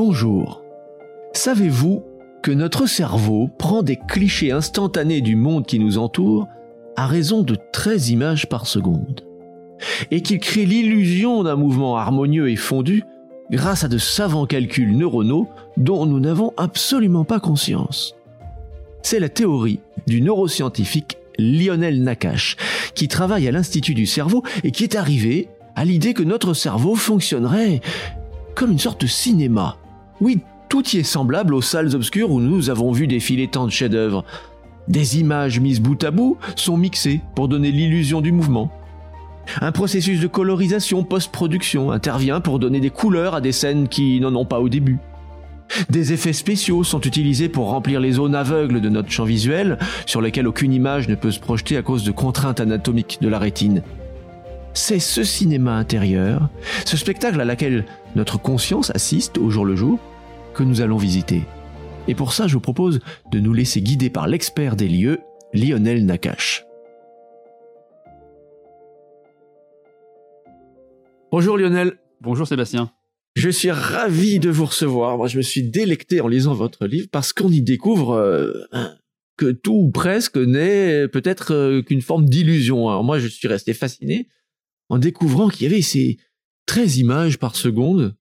Bonjour. Savez-vous que notre cerveau prend des clichés instantanés du monde qui nous entoure à raison de 13 images par seconde et qu'il crée l'illusion d'un mouvement harmonieux et fondu grâce à de savants calculs neuronaux dont nous n'avons absolument pas conscience. C'est la théorie du neuroscientifique Lionel Nakache, qui travaille à l'Institut du cerveau et qui est arrivé à l'idée que notre cerveau fonctionnerait comme une sorte de cinéma. Oui, tout y est semblable aux salles obscures où nous avons vu défiler tant de chefs-d'œuvre. Des images mises bout à bout sont mixées pour donner l'illusion du mouvement. Un processus de colorisation post-production intervient pour donner des couleurs à des scènes qui n'en ont pas au début. Des effets spéciaux sont utilisés pour remplir les zones aveugles de notre champ visuel, sur lesquelles aucune image ne peut se projeter à cause de contraintes anatomiques de la rétine. C'est ce cinéma intérieur, ce spectacle à laquelle notre conscience assiste au jour le jour, que nous allons visiter. Et pour ça, je vous propose de nous laisser guider par l'expert des lieux, Lionel Nakache. Bonjour Lionel. Bonjour Sébastien. Je suis ravi de vous recevoir. Moi, je me suis délecté en lisant votre livre parce qu'on y découvre euh, que tout ou presque n'est peut-être euh, qu'une forme d'illusion. Alors moi, je suis resté fasciné en découvrant qu'il y avait ces 13 images par seconde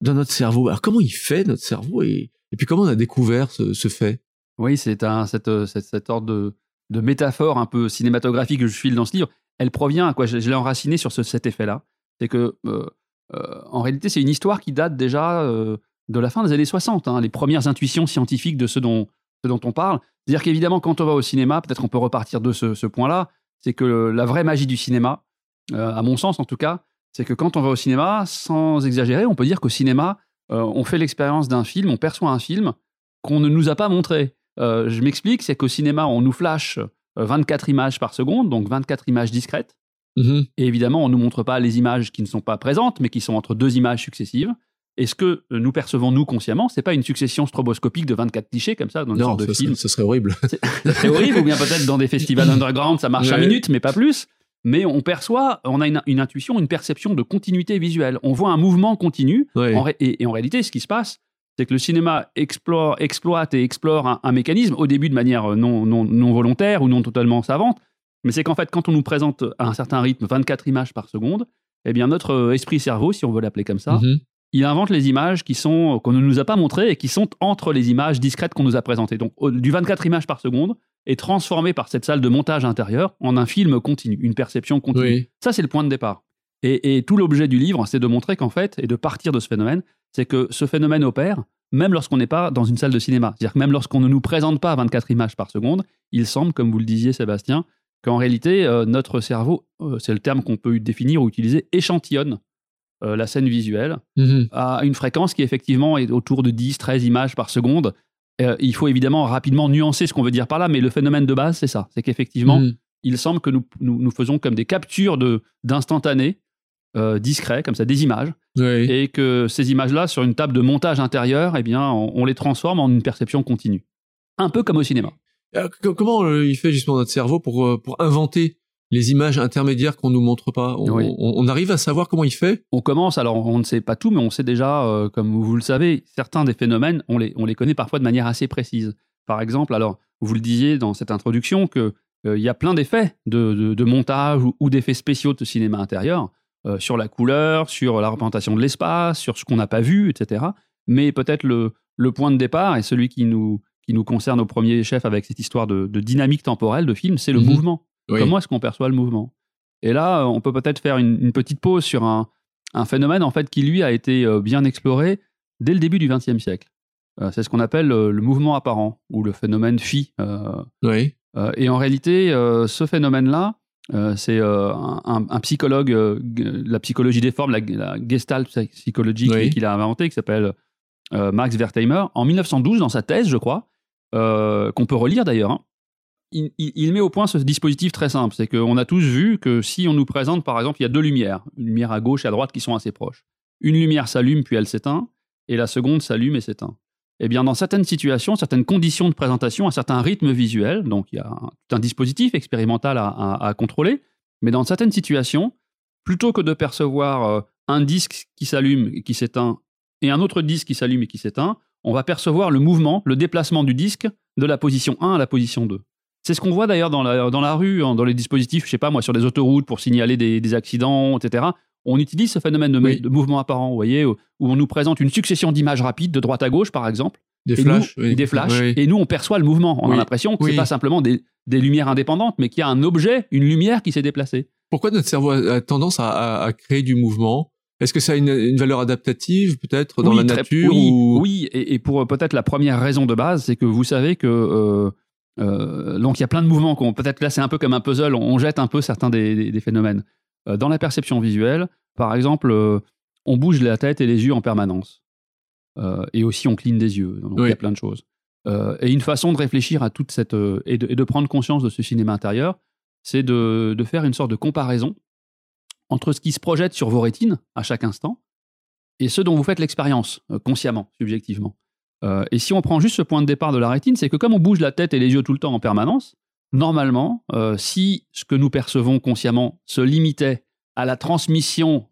dans notre cerveau. Alors comment il fait notre cerveau et, puis comment on a découvert ce, fait? Oui, c'est un cette, cette, ordre de, de, métaphore un peu cinématographique que je file dans ce livre. Elle provient à quoi? Je, l'ai enraciné sur cet effet-là. C'est que euh, euh, en réalité, c'est une histoire qui date déjà euh, de la fin des années 60. Hein, les premières intuitions scientifiques de ce dont, ce dont on parle. C'est-à-dire qu'évidemment, quand on va au cinéma, peut-être on peut repartir de ce, ce point-là, c'est que la vraie magie du cinéma, euh, à mon sens en tout cas, c'est que quand on va au cinéma, sans exagérer, on peut dire qu'au cinéma, euh, on fait l'expérience d'un film, on perçoit un film qu'on ne nous a pas montré. Euh, je m'explique, c'est qu'au cinéma, on nous flash 24 images par seconde, donc 24 images discrètes. Mhm. Et évidemment, on ne nous montre pas les images qui ne sont pas présentes, mais qui sont entre deux images successives. Et ce que nous percevons, nous, consciemment, c'est pas une succession stroboscopique de 24 clichés comme ça dans une sorte de film. ce serait horrible. C'est horrible, ou bien peut-être dans des festivals underground, ça marche ouais. minute, mais pas plus mais on perçoit, on a une, intuition, une perception de continuité visuelle. On voit un mouvement continu, et, en réalité, ce qui se passe, c'est que le cinéma explore, exploite et explore un, mécanisme, au début de manière non, non, volontaire ou non totalement savante, mais c'est qu'en fait, quand on nous présente à un certain rythme 24 images par seconde, eh bien notre esprit-cerveau, si on veut l'appeler comme ça, mm-hmm. il invente les images qui sont qu'on ne nous a pas montrées et qui sont entre les images discrètes qu'on nous a présentées. Donc du 24 images par seconde, est transformé par cette salle de montage intérieure en un film continu, une perception continue. Ça, c'est le point de départ. Et, tout l'objet du livre, c'est de montrer qu'en fait, et de partir de ce phénomène, c'est que ce phénomène opère même lorsqu'on n'est pas dans une salle de cinéma. C'est-à-dire que même lorsqu'on ne nous présente pas 24 images par seconde, il semble, comme vous le disiez Sébastien, qu'en réalité, euh, notre cerveau, euh, c'est le terme qu'on peut définir ou utiliser, échantillonne euh, la scène visuelle mm-hmm. à une fréquence qui effectivement est autour de 10, 13 images par seconde, euh, il faut évidemment rapidement nuancer ce qu'on veut dire par là, mais le phénomène de base, c'est ça. C'est qu'effectivement, mm. il semble que nous, nous, faisons comme des captures d'instantanés euh, discrets, comme ça, des images, et que ces images-là, sur une table de montage intérieur, eh bien, on, les transforme en une perception continue. Un peu comme au cinéma. Euh, comment il fait justement notre cerveau pour, pour inventer les images intermédiaires qu'on nous montre pas. On, arrive à savoir comment il fait On commence, alors on ne sait pas tout, mais on sait déjà, euh, comme vous le savez, certains des phénomènes, on les, on les connaît parfois de manière assez précise. Par exemple, alors vous le disiez dans cette introduction, qu'il euh, y a plein d'effets de, montage ou, d'effets spéciaux de cinéma intérieur, euh, sur la couleur, sur la représentation de l'espace, sur ce qu'on n'a pas vu, etc. Mais peut-être le, le point de départ, et celui qui nous, qui nous concerne au premier chef avec cette histoire de, dynamique temporelle de film, c'est le mhm. mouvement. Comment est-ce qu'on perçoit le mouvement? Et là, euh, on peut peut-être faire une, petite pause sur un, phénomène en fait qui lui a été euh, bien exploré dès le début du XXe siècle. Euh, c'est ce qu'on appelle le mouvement apparent ou le phénomène phi. oui. et en réalité, ce phénomène-là, c'est un, psychologue, la psychologie des formes, la, gestalt psychologie qu'il a inventé, qui s'appelle Max Wertheimer, en 1912 dans sa thèse, je crois, qu'on peut relire d'ailleurs. Hein il, met au point ce dispositif très simple. C'est qu'on a tous vu que si on nous présente, par exemple, il y a deux lumières, une lumière à gauche et à droite qui sont assez proches. Une lumière s'allume puis elle s'éteint, et la seconde s'allume et s'éteint. Eh bien, dans certaines situations, certaines conditions de présentation, un certain rythme visuel, donc il y a un, dispositif expérimental à, contrôler, mais dans certaines situations, plutôt que de percevoir euh, un disque qui s'allume et qui s'éteint et un autre disque qui s'allume et qui s'éteint, on va percevoir le mouvement, le déplacement du disque de la position 1 à la position 2. C'est ce qu'on voit d'ailleurs dans la, dans la rue, hein, dans les dispositifs, je sais pas moi, sur les autoroutes pour signaler des, accidents, etc. On utilise ce phénomène de, mouvement apparent, vous voyez, où on nous présente une succession d'images rapides de droite à gauche, par exemple. Des flashs. Des flashs. Et nous, on perçoit le mouvement. On a l'impression que ce n'est pas simplement des, lumières indépendantes, mais qu'il y a un objet, une lumière qui s'est déplacée. Pourquoi notre cerveau a tendance à créer du mouvement? Est-ce que ça a une, valeur adaptative peut-être dans la nature Oui, oui et, pour peut-être la première raison de base, c'est que vous savez que euh, euh, donc il y a plein de mouvements. Peut-être là c'est un peu comme un puzzle, on jette un peu certains des, phénomènes. Euh, dans la perception visuelle, par exemple, on bouge la tête et les yeux en permanence. et aussi on cligne des yeux. Donc il y a plein de choses. et une façon de réfléchir à toute cette et de, prendre conscience de ce cinéma intérieur, c'est de, de faire une sorte de comparaison entre ce qui se projette sur vos rétines à chaque instant et ce dont vous faites l'expérience, euh, consciemment, subjectivement. Euh, et si on prend juste ce point de départ de la rétine, c'est que comme on bouge la tête et les yeux tout le temps en permanence, normalement, euh, si ce que nous percevons consciemment se limitait à la transmission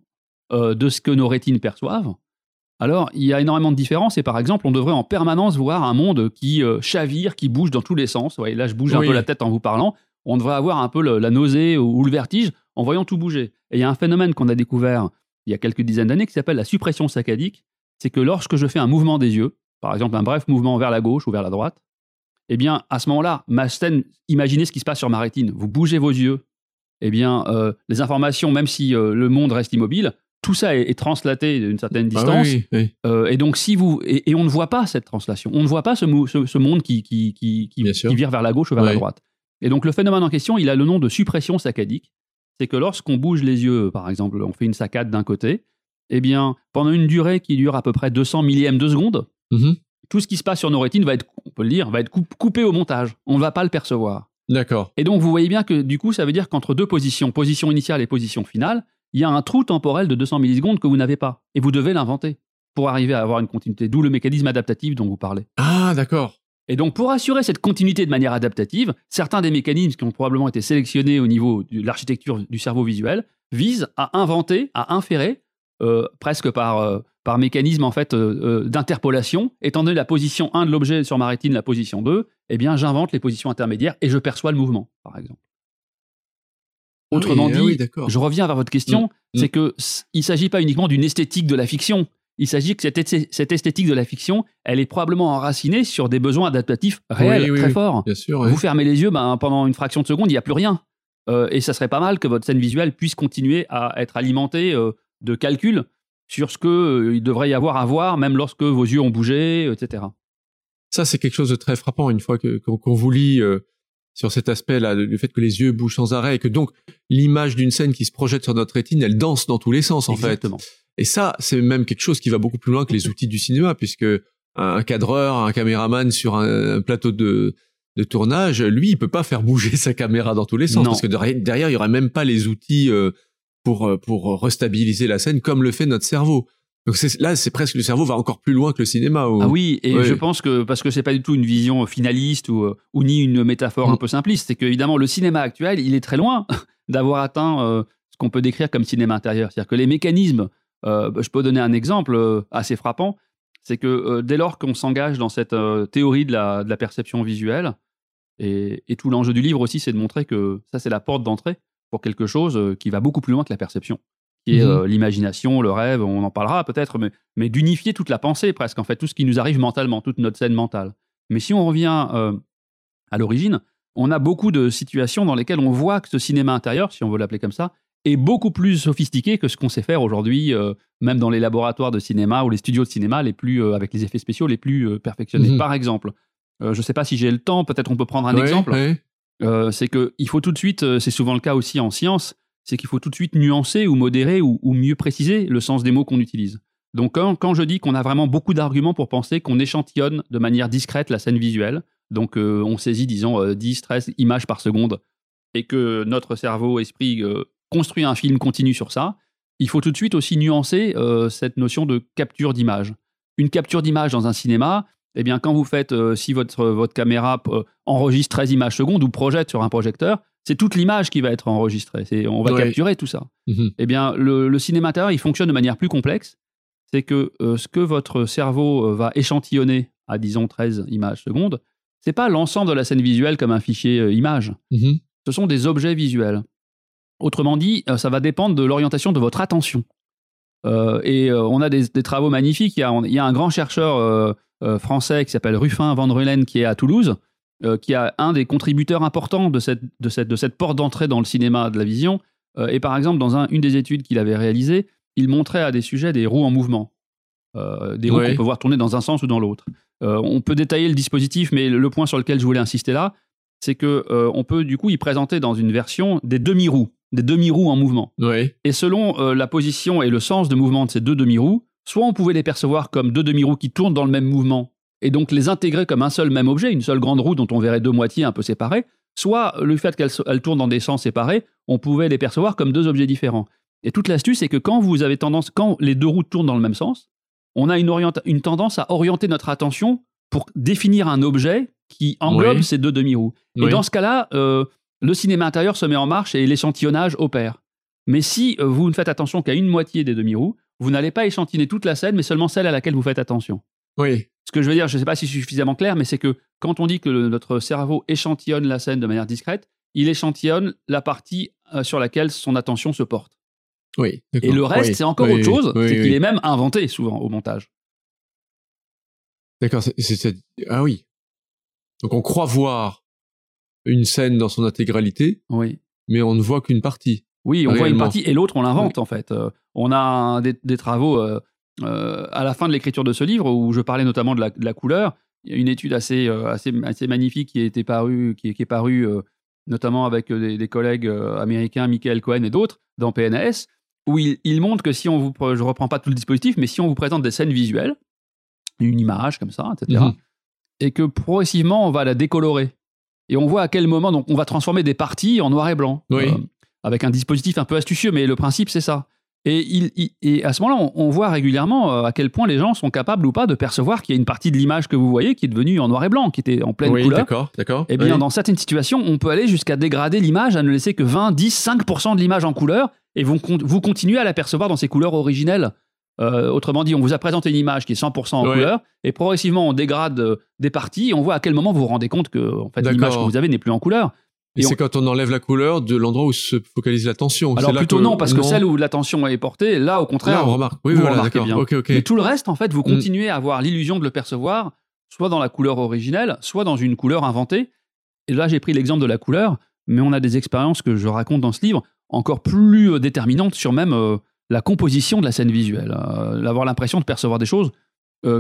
de ce que nos rétines perçoivent, alors il y a énormément de différences et par exemple, on devrait en permanence voir un monde qui chavire, qui bouge dans tous les sens. Ouais, là, je bouge un peu la tête en vous parlant. On devrait avoir un peu la nausée ou le vertige en voyant tout bouger. Et il y a un phénomène qu'on a découvert il y a quelques dizaines d'années qui s'appelle la suppression saccadique. C'est que lorsque je fais un mouvement des yeux, par exemple un bref mouvement vers la gauche ou vers la droite, eh bien, à ce moment-là, ma scène, imaginez ce qui se passe sur ma rétine. Vous bougez vos yeux, eh bien, euh, les informations, même si euh, le monde reste immobile, tout ça est, translaté d'une certaine ah distance. Euh, et donc, si vous et, on ne voit pas cette translation, on ne voit pas ce, ce, monde qui qui, qui, qui, vire vers la gauche ou vers la droite. Et donc, le phénomène en question, il a le nom de suppression saccadique c'est que lorsqu'on bouge les yeux, par exemple, on fait une saccade d'un côté, eh bien, pendant une durée qui dure à peu près 200 millièmes de seconde, mhm. tout ce qui se passe sur nos rétines va être, on peut le dire, va être coupé au montage. On ne va pas le percevoir. D'accord. Et donc, vous voyez bien que du coup, ça veut dire qu'entre deux positions, position initiale et position finale, il y a un trou temporel de 200 millisecondes que vous n'avez pas. Et vous devez l'inventer pour arriver à avoir une continuité. D'où le mécanisme adaptatif dont vous parlez. Ah, d'accord. Et donc, pour assurer cette continuité de manière adaptative, certains des mécanismes qui ont probablement été sélectionnés au niveau de l'architecture du cerveau visuel visent à inventer, à inférer, euh, presque par, euh, par mécanisme en fait euh, d'interpolation, étant donné la position 1 de l'objet sur ma rétine, la position 2, eh bien, j'invente les positions intermédiaires et je perçois le mouvement, par exemple. Autrement dit, je reviens vers votre question, mm. c'est que il s'agit pas uniquement d'une esthétique de la fiction, il s'agit que cette, esthétique de la fiction, elle est probablement enracinée sur des besoins adaptatifs réels, très forts. Vous fermez les yeux, ben, pendant une fraction de seconde, il n'y a plus rien. Euh, et ça serait pas mal que votre scène visuelle puisse continuer à être alimentée euh, de calculs sur ce qu'il euh, devrait y avoir à voir, même lorsque vos yeux ont bougé, etc. Ça, c'est quelque chose de très frappant une fois qu'on vous lit sur cet aspect-là, le fait que les yeux bougent sans arrêt et que donc l'image d'une scène qui se projette sur notre rétine, elle danse dans tous les sens, en Exactement. fait. Et ça, c'est même quelque chose qui va beaucoup plus loin que les outils du cinéma, puisque un cadreur, un caméraman sur un, plateau de, de tournage, lui, il peut pas faire bouger sa caméra dans tous les sens, parce que derrière, il y aurait même pas les outils euh, pour euh, pour restabiliser la scène comme le fait notre cerveau. Donc là, c'est presque le cerveau va encore plus loin que le cinéma. Ah oui, et je pense que parce que c'est pas du tout une vision finaliste ou, euh, ou ni une métaphore un mm. peu simpliste, c'est que évidemment le cinéma actuel, il est très loin d'avoir atteint ce qu'on peut décrire comme cinéma intérieur, c'est-à-dire que les mécanismes euh, je peux donner un exemple euh, assez frappant, c'est que euh, dès lors qu'on s'engage dans cette théorie de la, perception visuelle, et, tout l'enjeu du livre aussi, c'est de montrer que ça, c'est la porte d'entrée pour quelque chose qui va beaucoup plus loin que la perception, qui est mmh l'imagination, le rêve, on en parlera peut-être, mais, d'unifier toute la pensée presque, en fait, tout ce qui nous arrive mentalement, toute notre scène mentale. Mais si on revient à l'origine, on a beaucoup de situations dans lesquelles on voit que ce cinéma intérieur, si on veut l'appeler comme ça, est beaucoup plus sophistiqué que ce qu'on sait faire aujourd'hui, euh, même dans les laboratoires de cinéma ou les studios de cinéma les plus, euh, avec les effets spéciaux les plus euh, perfectionnés. Mhm. Par exemple, je ne sais pas si j'ai le temps, peut-être on peut prendre un exemple. C'est qu'il faut tout de suite, c'est souvent le cas aussi en science, c'est qu'il faut tout de suite nuancer ou modérer ou, mieux préciser le sens des mots qu'on utilise. Donc quand, je dis qu'on a vraiment beaucoup d'arguments pour penser qu'on échantillonne de manière discrète la scène visuelle, donc on saisit disons 10, 13 images par seconde, et que notre cerveau, esprit construire un film continu sur ça, il faut tout de suite aussi nuancer euh, cette notion de capture d'image. Une capture d'image dans un cinéma, eh bien, quand vous faites, euh, si votre, votre caméra euh, enregistre 13 images secondes ou projette sur un projecteur, c'est toute l'image qui va être enregistrée. On va capturer tout ça. Mhm. Eh bien, le, cinéma intérieur, il fonctionne de manière plus complexe. c'est que ce que votre cerveau va échantillonner à, disons, 13 images secondes, c'est pas l'ensemble de la scène visuelle comme un fichier image. Mm-hmm. Ce sont des objets visuels. Autrement dit, ça va dépendre de l'orientation de votre attention. et on a des, travaux magnifiques. Il y a, il y a un grand chercheur français qui s'appelle Ruffin Van Rulen qui est à Toulouse, euh, qui est un des contributeurs importants de cette, de cette, de cette porte d'entrée dans le cinéma de la vision. Euh, et par exemple, dans un, une des études qu'il avait réalisées, il montrait à des sujets des roues en mouvement. Euh, des roues qu'on peut voir tourner dans un sens ou dans l'autre. on peut détailler le dispositif, mais le, point sur lequel je voulais insister là, c'est que on peut du coup y présenter dans une version des demi-roues, des demi-roues en mouvement. Et selon la position et le sens de mouvement de ces deux demi-roues, soit on pouvait les percevoir comme deux demi-roues qui tournent dans le même mouvement et donc les intégrer comme un seul même objet, une seule grande roue dont on verrait deux moitiés un peu séparées, soit le fait qu'elles tournent dans des sens séparés, on pouvait les percevoir comme deux objets différents. Et toute l'astuce, c'est que quand vous avez tendance, quand les deux roues tournent dans le même sens, on a une, une tendance à orienter notre attention pour définir un objet qui englobe ces deux demi-roues. Et dans ce cas-là, euh, le cinéma intérieur se met en marche et l'échantillonnage opère. Mais si euh, vous ne faites attention qu'à une moitié des demi-roues, vous n'allez pas échantillonner toute la scène, mais seulement celle à laquelle vous faites attention. Oui. Ce que je veux dire, je ne sais pas si c'est suffisamment clair, mais c'est que quand on dit que notre cerveau échantillonne la scène de manière discrète, il échantillonne la partie euh, sur laquelle son attention se porte. Oui. Et le reste, c'est encore autre chose, c'est qu'il est même inventé souvent au montage. D'accord, ah oui. Donc on croit voir une scène dans son intégralité, oui. mais on ne voit qu'une partie. Oui, on voit une partie et l'autre on l'invente en fait. Euh, on a des, travaux euh, euh, à la fin de l'écriture de ce livre, où je parlais notamment de la, couleur, il y a une étude assez, euh, assez, assez magnifique qui, a été parue, qui, est parue notamment avec des, collègues américains, Michael Cohen et d'autres, dans PNS, où il, montre que si on vous, je reprends pas tout le dispositif, mais si on vous présente des scènes visuelles, une image comme ça, etc., mhm. et que progressivement on va la décolorer, et on voit à quel moment, donc on va transformer des parties en noir et blanc, avec un dispositif un peu astucieux, mais le principe c'est ça. Et, il, et à ce moment-là, on, voit régulièrement euh, à quel point les gens sont capables ou pas de percevoir qu'il y a une partie de l'image que vous voyez qui est devenue en noir et blanc, qui était en pleine oui, couleur. D'accord, d'accord. Et eh bien, dans certaines situations, on peut aller jusqu'à dégrader l'image, à ne laisser que 20, 10, 5% de l'image en couleur, et vous, vous continuez à la percevoir dans ses couleurs originelles. Euh, autrement dit, on vous a présenté une image qui est 100% en couleur, et progressivement on dégrade euh, des parties, et on voit à quel moment vous vous rendez compte que en fait, l'image que vous avez n'est plus en couleur. Et, c'est quand on enlève la couleur de l'endroit où se focalise l'attention. Alors plutôt non, parce que celle où l'attention est portée, là au contraire, là, on remarque. Oui, vous voilà, remarquez bien. Mais tout le reste, en fait, vous mm. continuez à avoir l'illusion de le percevoir, soit dans la couleur originelle, soit dans une couleur inventée. Et là, j'ai pris l'exemple de la couleur, mais on a des expériences que je raconte dans ce livre encore plus euh, déterminantes sur même euh, la composition de la scène visuelle, euh, avoir l'impression de percevoir des choses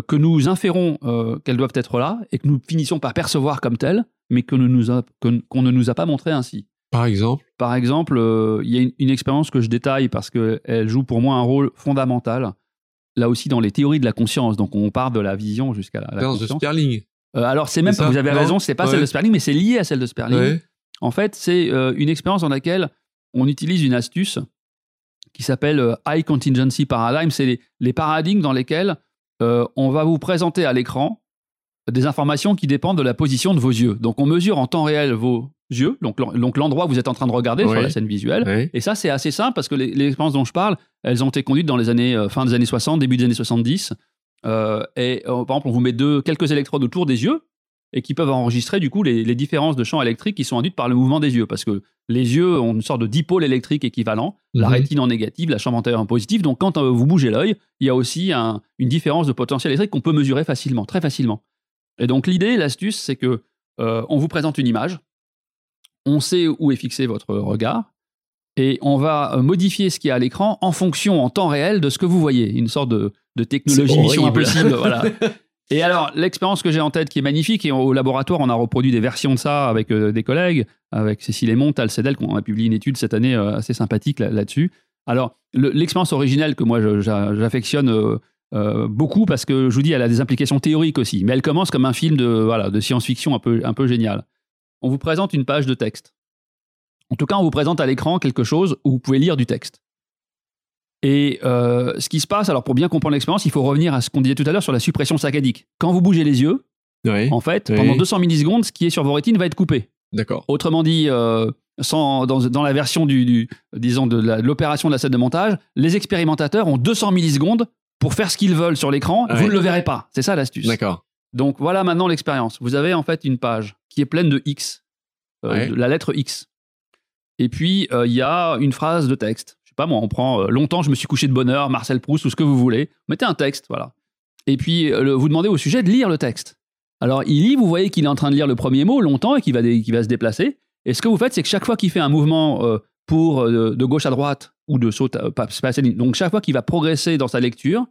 que nous inférons qu'elles doivent être là et que nous finissons par percevoir comme telles mais qu'on ne, nous a, qu'on ne nous a pas montré ainsi. Par exemple? Par exemple, euh, il y a une, expérience que je détaille parce qu'elle joue pour moi un rôle fondamental, là aussi dans les théories de la conscience. Donc on part de la vision jusqu'à la, la de Sperling. Euh, alors c'est même, vous avez raison, c'est pas celle de Sperling, mais c'est lié à celle de Sperling. En fait, c'est euh, une expérience dans laquelle on utilise une astuce qui s'appelle High Contingency Paradigm. C'est les, les, paradigmes dans lesquels on va vous présenter à l'écran des informations qui dépendent de la position de vos yeux. Donc on mesure en temps réel vos yeux, donc, l'endroit où vous êtes en train de regarder sur la scène visuelle. Et ça, c'est assez simple parce que les, expériences dont je parle, elles ont été conduites dans les années euh, fin des années 60, début des années 70. Euh, et euh, par exemple, on vous met deux, quelques électrodes autour des yeux et qui peuvent enregistrer du coup les, différences de champ électrique qui sont induites par le mouvement des yeux. Parce que les yeux ont une sorte de dipôle électrique équivalent, la mhm. rétine en négative, la chambre antérieure en positif. Donc quand vous bougez l'œil, il y a aussi une différence de potentiel électrique qu'on peut mesurer facilement, très facilement. Et donc l'idée, l'astuce, c'est que euh, on vous présente une image, on sait où est fixé votre regard, et on va euh, modifier ce qui est à l'écran en fonction, en temps réel, de ce que vous voyez. Une sorte de, technologie mission impossible. voilà. Et alors, l'expérience que j'ai en tête qui est magnifique, et au laboratoire, on a reproduit des versions de ça avec euh, des collègues, avec Cécile Aymon, Tal Sedel, qu'on a publié une étude cette année assez sympathique là-dessus. alors, l'expérience originelle que moi j'affectionne euh, beaucoup parce que je vous dis, elle a des implications théoriques aussi. Mais elle commence comme un film de, voilà, de science-fiction un peu, un peu génial. On vous présente une page de texte. En tout cas, on vous présente à l'écran quelque chose où vous pouvez lire du texte. Et euh, ce qui se passe, alors pour bien comprendre l'expérience, il faut revenir à ce qu'on disait tout à l'heure sur la suppression saccadique. Quand vous bougez les yeux, en fait, pendant 200 millisecondes, ce qui est sur vos rétines va être coupé. D'accord. Autrement dit, euh, sans, dans, dans, la version du, disons de l'opération de, la scène de montage, les expérimentateurs ont 200 millisecondes pour faire ce qu'ils veulent sur l'écran, vous ne le verrez pas. C'est ça l'astuce. D'accord. Donc voilà maintenant l'expérience. Vous avez en fait une page qui est pleine de X, euh, la lettre X. Et puis euh, il y a une phrase de texte. Pas moi, on prend euh, longtemps je me suis couché de bonheur, Marcel Proust ou ce que vous voulez. Mettez un texte, voilà. Et puis vous demandez au sujet de lire le texte. Alors il lit, vous voyez qu'il est en train de lire le premier mot longtemps et qu'il va, va se déplacer. Et ce que vous faites, c'est que chaque fois qu'il fait un mouvement pour de, gauche à droite ou de saut, donc chaque fois qu'il va progresser dans sa lecture,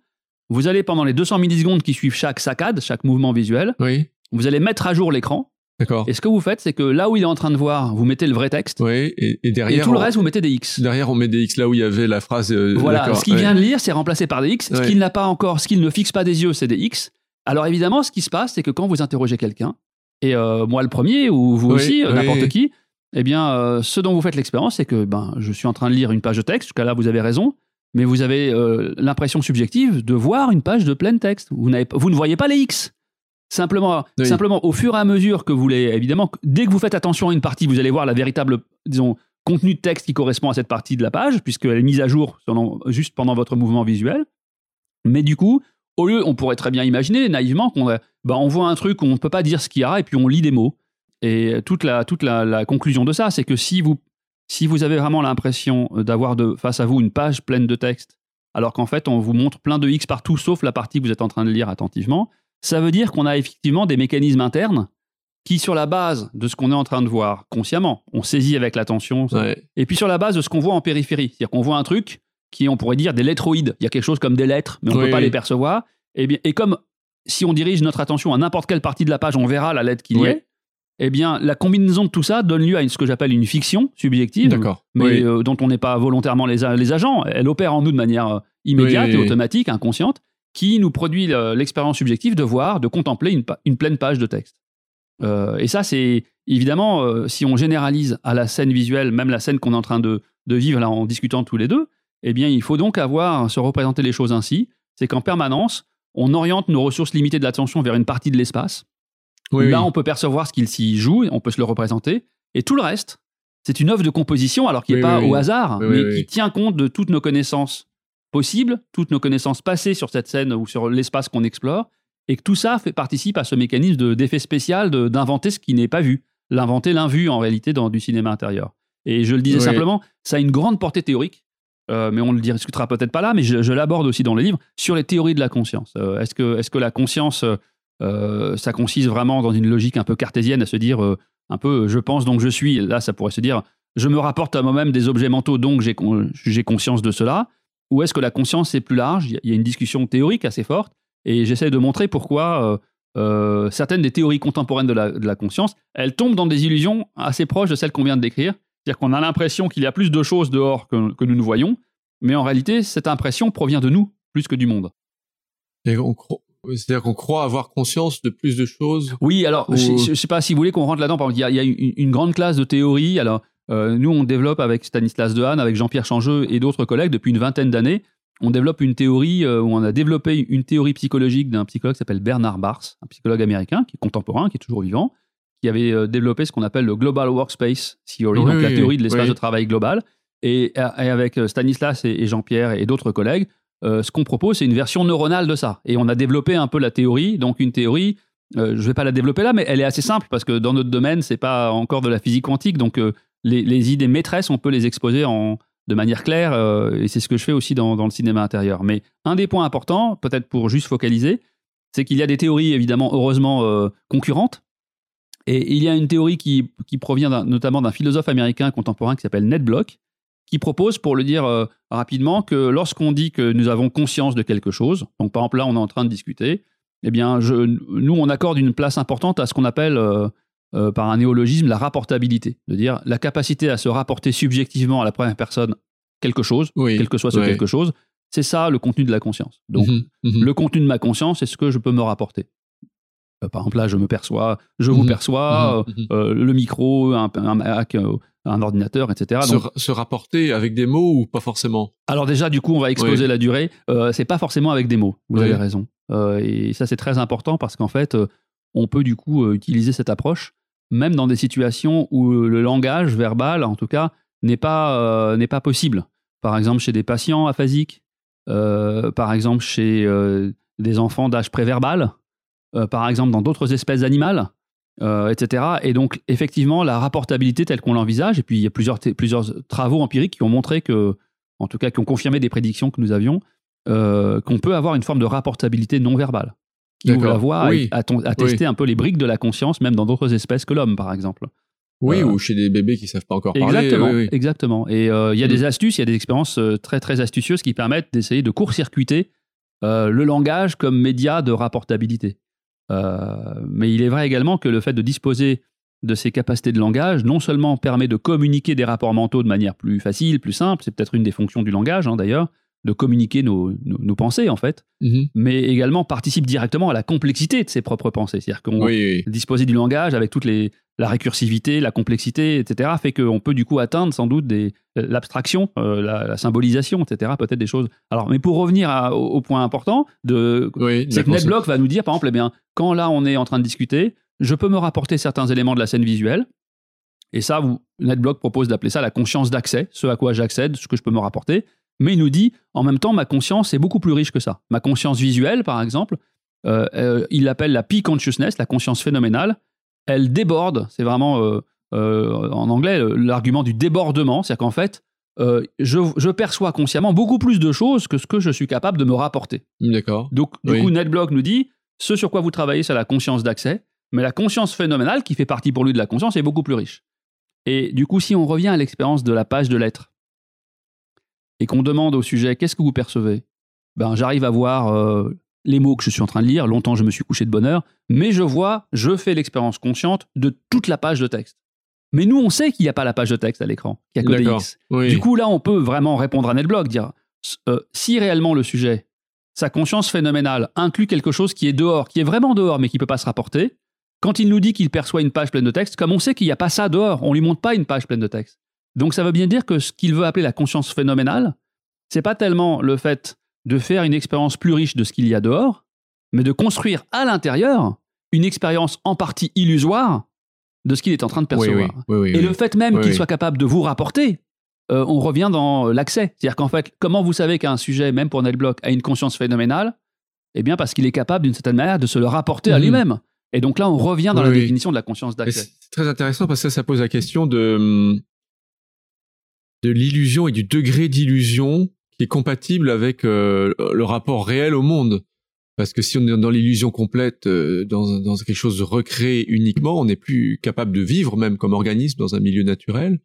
vous allez pendant les 200 millisecondes qui suivent chaque saccade, chaque mouvement visuel, oui. vous allez mettre à jour l'écran. D'accord. Et ce que vous faites, c'est que là où il est en train de voir, vous mettez le vrai texte. Oui, et, derrière. Et tout le reste, vous mettez des X. Derrière, on met des X là où il y avait la phrase. Euh, voilà, ce qu'il vient de lire, c'est remplacé par des X. Ce qu'il n'a pas encore, ce qu'il ne fixe pas des yeux, c'est des X. Alors évidemment, ce qui se passe, c'est que quand vous interrogez quelqu'un, et euh, moi le premier, ou vous aussi, n'importe qui, eh bien, euh, ce dont vous faites l'expérience, c'est que ben, je suis en train de lire une page de texte, jusqu'à là, vous avez raison mais vous avez euh, l'impression subjective de voir une page de plein texte. Vous, vous ne voyez pas les X. Simplement, simplement, au fur et à mesure que vous les. Évidemment, dès que vous faites attention à une partie, vous allez voir la véritable, disons, contenu de texte qui correspond à cette partie de la page, puisqu'elle est mise à jour juste pendant votre mouvement visuel. Mais du coup, au lieu, on pourrait très bien imaginer naïvement qu'on ben, on voit un truc où on ne peut pas dire ce qu'il y a et puis on lit des mots. Et toute la, toute la conclusion de ça, c'est que si vous si vous avez vraiment l'impression euh, d'avoir face à vous une page pleine de texte, alors qu'en fait on vous montre plein de X partout sauf la partie que vous êtes en train de lire attentivement, ça veut dire qu'on a effectivement des mécanismes internes qui, sur la base de ce qu'on est en train de voir consciemment, on saisit avec l'attention, et puis sur la base de ce qu'on voit en périphérie, c'est-à-dire qu'on voit un truc qui, on pourrait dire, des lettroïdes. Il y a quelque chose comme des lettres, mais on ne peut pas les percevoir. Et, bien, et comme si on dirige notre attention à n'importe quelle partie de la page, on verra la lettre qu'il y est eh bien, la combinaison de tout ça donne lieu à ce que j'appelle une fiction subjective, mais euh, dont on n'est pas volontairement les, agents. Elle opère en nous de manière euh, immédiate et automatique, inconsciente, qui nous produit l'expérience subjective de voir, de contempler une, pleine page de texte. Euh, et ça, c'est évidemment, si on généralise à la scène visuelle, même la scène qu'on est en train de, vivre là en discutant tous les deux, eh bien, il faut donc avoir, se représenter les choses ainsi, c'est qu'en permanence, on oriente nos ressources limitées de l'attention vers une partie de l'espace, Là, on peut percevoir ce qu'il s'y joue, on peut se le représenter. Et tout le reste, c'est une œuvre de composition, alors qui n'est pas au hasard, mais qui tient compte de toutes nos connaissances possibles, toutes nos connaissances passées sur cette scène ou sur l'espace qu'on explore, et que tout ça fait, participe à ce mécanisme d'effet spécial d'inventer ce qui n'est pas vu, l'inventer l'invu en réalité dans du cinéma intérieur. Et je le disais simplement, ça a une grande portée théorique, euh, mais on ne le discutera peut-être pas là, mais je, l'aborde aussi dans le livre, sur les théories de la conscience. Euh, est-ce que, est que la conscience euh, ça consiste vraiment dans une logique un peu cartésienne à se dire un peu je pense donc je suis. Là, ça pourrait se dire je me rapporte à moi-même des objets mentaux donc j'ai conscience de cela. Ou est-ce que la conscience est plus large? Il y a une discussion théorique assez forte et j'essaie de montrer pourquoi euh, certaines des théories contemporaines de la, conscience elles tombent dans des illusions assez proches de celles qu'on vient de décrire. C'est-à-dire qu'on a l'impression qu'il y a plus de choses dehors que, que, nous ne voyons, mais en réalité, cette impression provient de nous plus que du monde. Et on, c'est-à-dire qu'on croit avoir conscience de plus de choses. Oui, alors je, ne sais pas si vous voulez qu'on rentre là-dedans. Il y a, il y a une, grande classe de théories. Alors euh, nous, on développe avec Stanislas Dehaene, avec Jean-Pierre Changeux et d'autres collègues depuis une vingtaine d'années. On développe une théorie euh, où on a développé une théorie psychologique d'un psychologue qui s'appelle Bernard Bars, un psychologue américain qui est contemporain, qui est toujours vivant, qui avait euh, développé ce qu'on appelle le Global Workspace Theory, donc la théorie de l'espace de travail global. Et, avec Stanislas et Jean-Pierre et d'autres collègues, euh, ce qu'on propose, c'est une version neuronale de ça. Et on a développé un peu la théorie. Donc une théorie, euh, je ne vais pas la développer là, mais elle est assez simple parce que dans notre domaine, c'est pas encore de la physique quantique. Donc euh, les, idées maîtresses, on peut les exposer en, de manière claire. et c'est ce que je fais aussi dans, le cinéma intérieur. Mais un des points importants, peut-être pour juste focaliser, c'est qu'il y a des théories évidemment heureusement concurrentes. Et il y a une théorie qui, provient notamment d'un philosophe américain contemporain qui s'appelle Ned Block, qui propose, pour le dire euh, rapidement, que lorsqu'on dit que nous avons conscience de quelque chose, donc par exemple là on est en train de discuter, eh bien nous on accorde une place importante à ce qu'on appelle euh, euh, par un néologisme la rapportabilité, de dire la capacité à se rapporter subjectivement à la première personne quelque chose, quel que soit ce quelque chose, c'est ça le contenu de la conscience. Donc mhm, mhm. le contenu de ma conscience, c'est ce que je peux me rapporter. par exemple là je me perçois, je vous mhm, perçois, le micro, un, un Mac, un ordinateur, etc. Se, rapporter avec des mots ou pas forcément? Alors déjà, du coup, on va exposer la durée. Euh, c'est pas forcément avec des mots. Vous avez raison. Euh, et ça, c'est très important parce qu'en fait, euh, on peut du coup utiliser cette approche même dans des situations où le langage verbal, en tout cas, n'est pas n'est pas possible. Par exemple, chez des patients aphasiques, par exemple chez des enfants d'âge préverbal, par exemple dans d'autres espèces animales, etc. Et donc, effectivement, la rapportabilité telle qu'on l'envisage, et puis il y a plusieurs, plusieurs travaux empiriques qui ont montré que, en tout cas, qui ont confirmé des prédictions que nous avions, qu'on peut avoir une forme de rapportabilité non verbale qui ouvre la voie à, tester un peu les briques de la conscience, même dans d'autres espèces que l'homme, par exemple. Oui, euh, ou chez des bébés qui savent pas encore parler. Exactement, exactement. Et euh, il y a des mm. astuces, il y a des expériences euh, très très astucieuses qui permettent d'essayer de court-circuiter le langage comme média de rapportabilité. mais il est vrai également que le fait de disposer de ces capacités de langage non seulement permet de communiquer des rapports mentaux de manière plus facile, plus simple, c'est peut-être une des fonctions du langage hein, d'ailleurs, de communiquer nos, nos, pensées, en fait, mhm. mais également participe directement à la complexité de ses propres pensées. C'est-à-dire qu'on disposer du langage avec toute les, la récursivité, la complexité, etc., fait qu'on peut du coup atteindre sans doute l'abstraction, euh, la, symbolisation, etc., peut-être des choses. Alors, mais pour revenir au, point important, de, c'est que NetBlock va nous dire, par exemple, eh bien, quand là on est en train de discuter, je peux me rapporter certains éléments de la scène visuelle, et ça, vous, NetBlock propose d'appeler ça la conscience d'accès, ce à quoi j'accède, ce que je peux me rapporter. Mais il nous dit, en même temps, ma conscience est beaucoup plus riche que ça. Ma conscience visuelle, par exemple, euh, euh, il l'appelle la P-consciousness, la conscience phénoménale. Elle déborde, c'est vraiment euh, en anglais l'argument du débordement, c'est-à-dire qu'en fait, je, perçois consciemment beaucoup plus de choses que ce que je suis capable de me rapporter. D'accord. Donc, du coup, NetBlock nous dit, ce sur quoi vous travaillez, c'est la conscience d'accès, mais la conscience phénoménale, qui fait partie pour lui de la conscience, est beaucoup plus riche. Et du coup, si on revient à l'expérience de la page de lettres, et qu'on demande au sujet qu'est-ce que vous percevez, ben j'arrive à voir euh, les mots que je suis en train de lire. Longtemps, je me suis couché de bonne heure, mais je vois, je fais l'expérience consciente de toute la page de texte. Mais nous, on sait qu'il n'y a pas la page de texte à l'écran, qu'il n'y a que des X. Du coup, là, on peut vraiment répondre à NetBlog, dire euh, si réellement le sujet, sa conscience phénoménale, inclut quelque chose qui est dehors, qui est vraiment dehors, mais qui ne peut pas se rapporter, quand il nous dit qu'il perçoit une page pleine de texte, comme on sait qu'il n'y a pas ça dehors, on ne lui montre pas une page pleine de texte. Donc ça veut bien dire que ce qu'il veut appeler la conscience phénoménale, c'est pas tellement le fait de faire une expérience plus riche de ce qu'il y a dehors, mais de construire à l'intérieur une expérience en partie illusoire de ce qu'il est en train de percevoir. Et le fait même qu'il soit capable de vous rapporter, euh, on revient dans l'accès. C'est-à-dire qu'en fait, comment vous savez qu'un sujet, même pour NetBlock, a une conscience phénoménale? Eh bien parce qu'il est capable d'une certaine manière de se le rapporter à mhm. lui-même. Et donc là, on revient dans la définition de la conscience d'accès. C'est très intéressant parce que ça pose la question de hum, de l'illusion et du degré d'illusion qui est compatible avec euh, le rapport réel au monde. Parce que si on est dans l'illusion complète, euh, dans, quelque chose de recréé uniquement, on n'est plus capable de vivre même comme organisme dans un milieu naturel.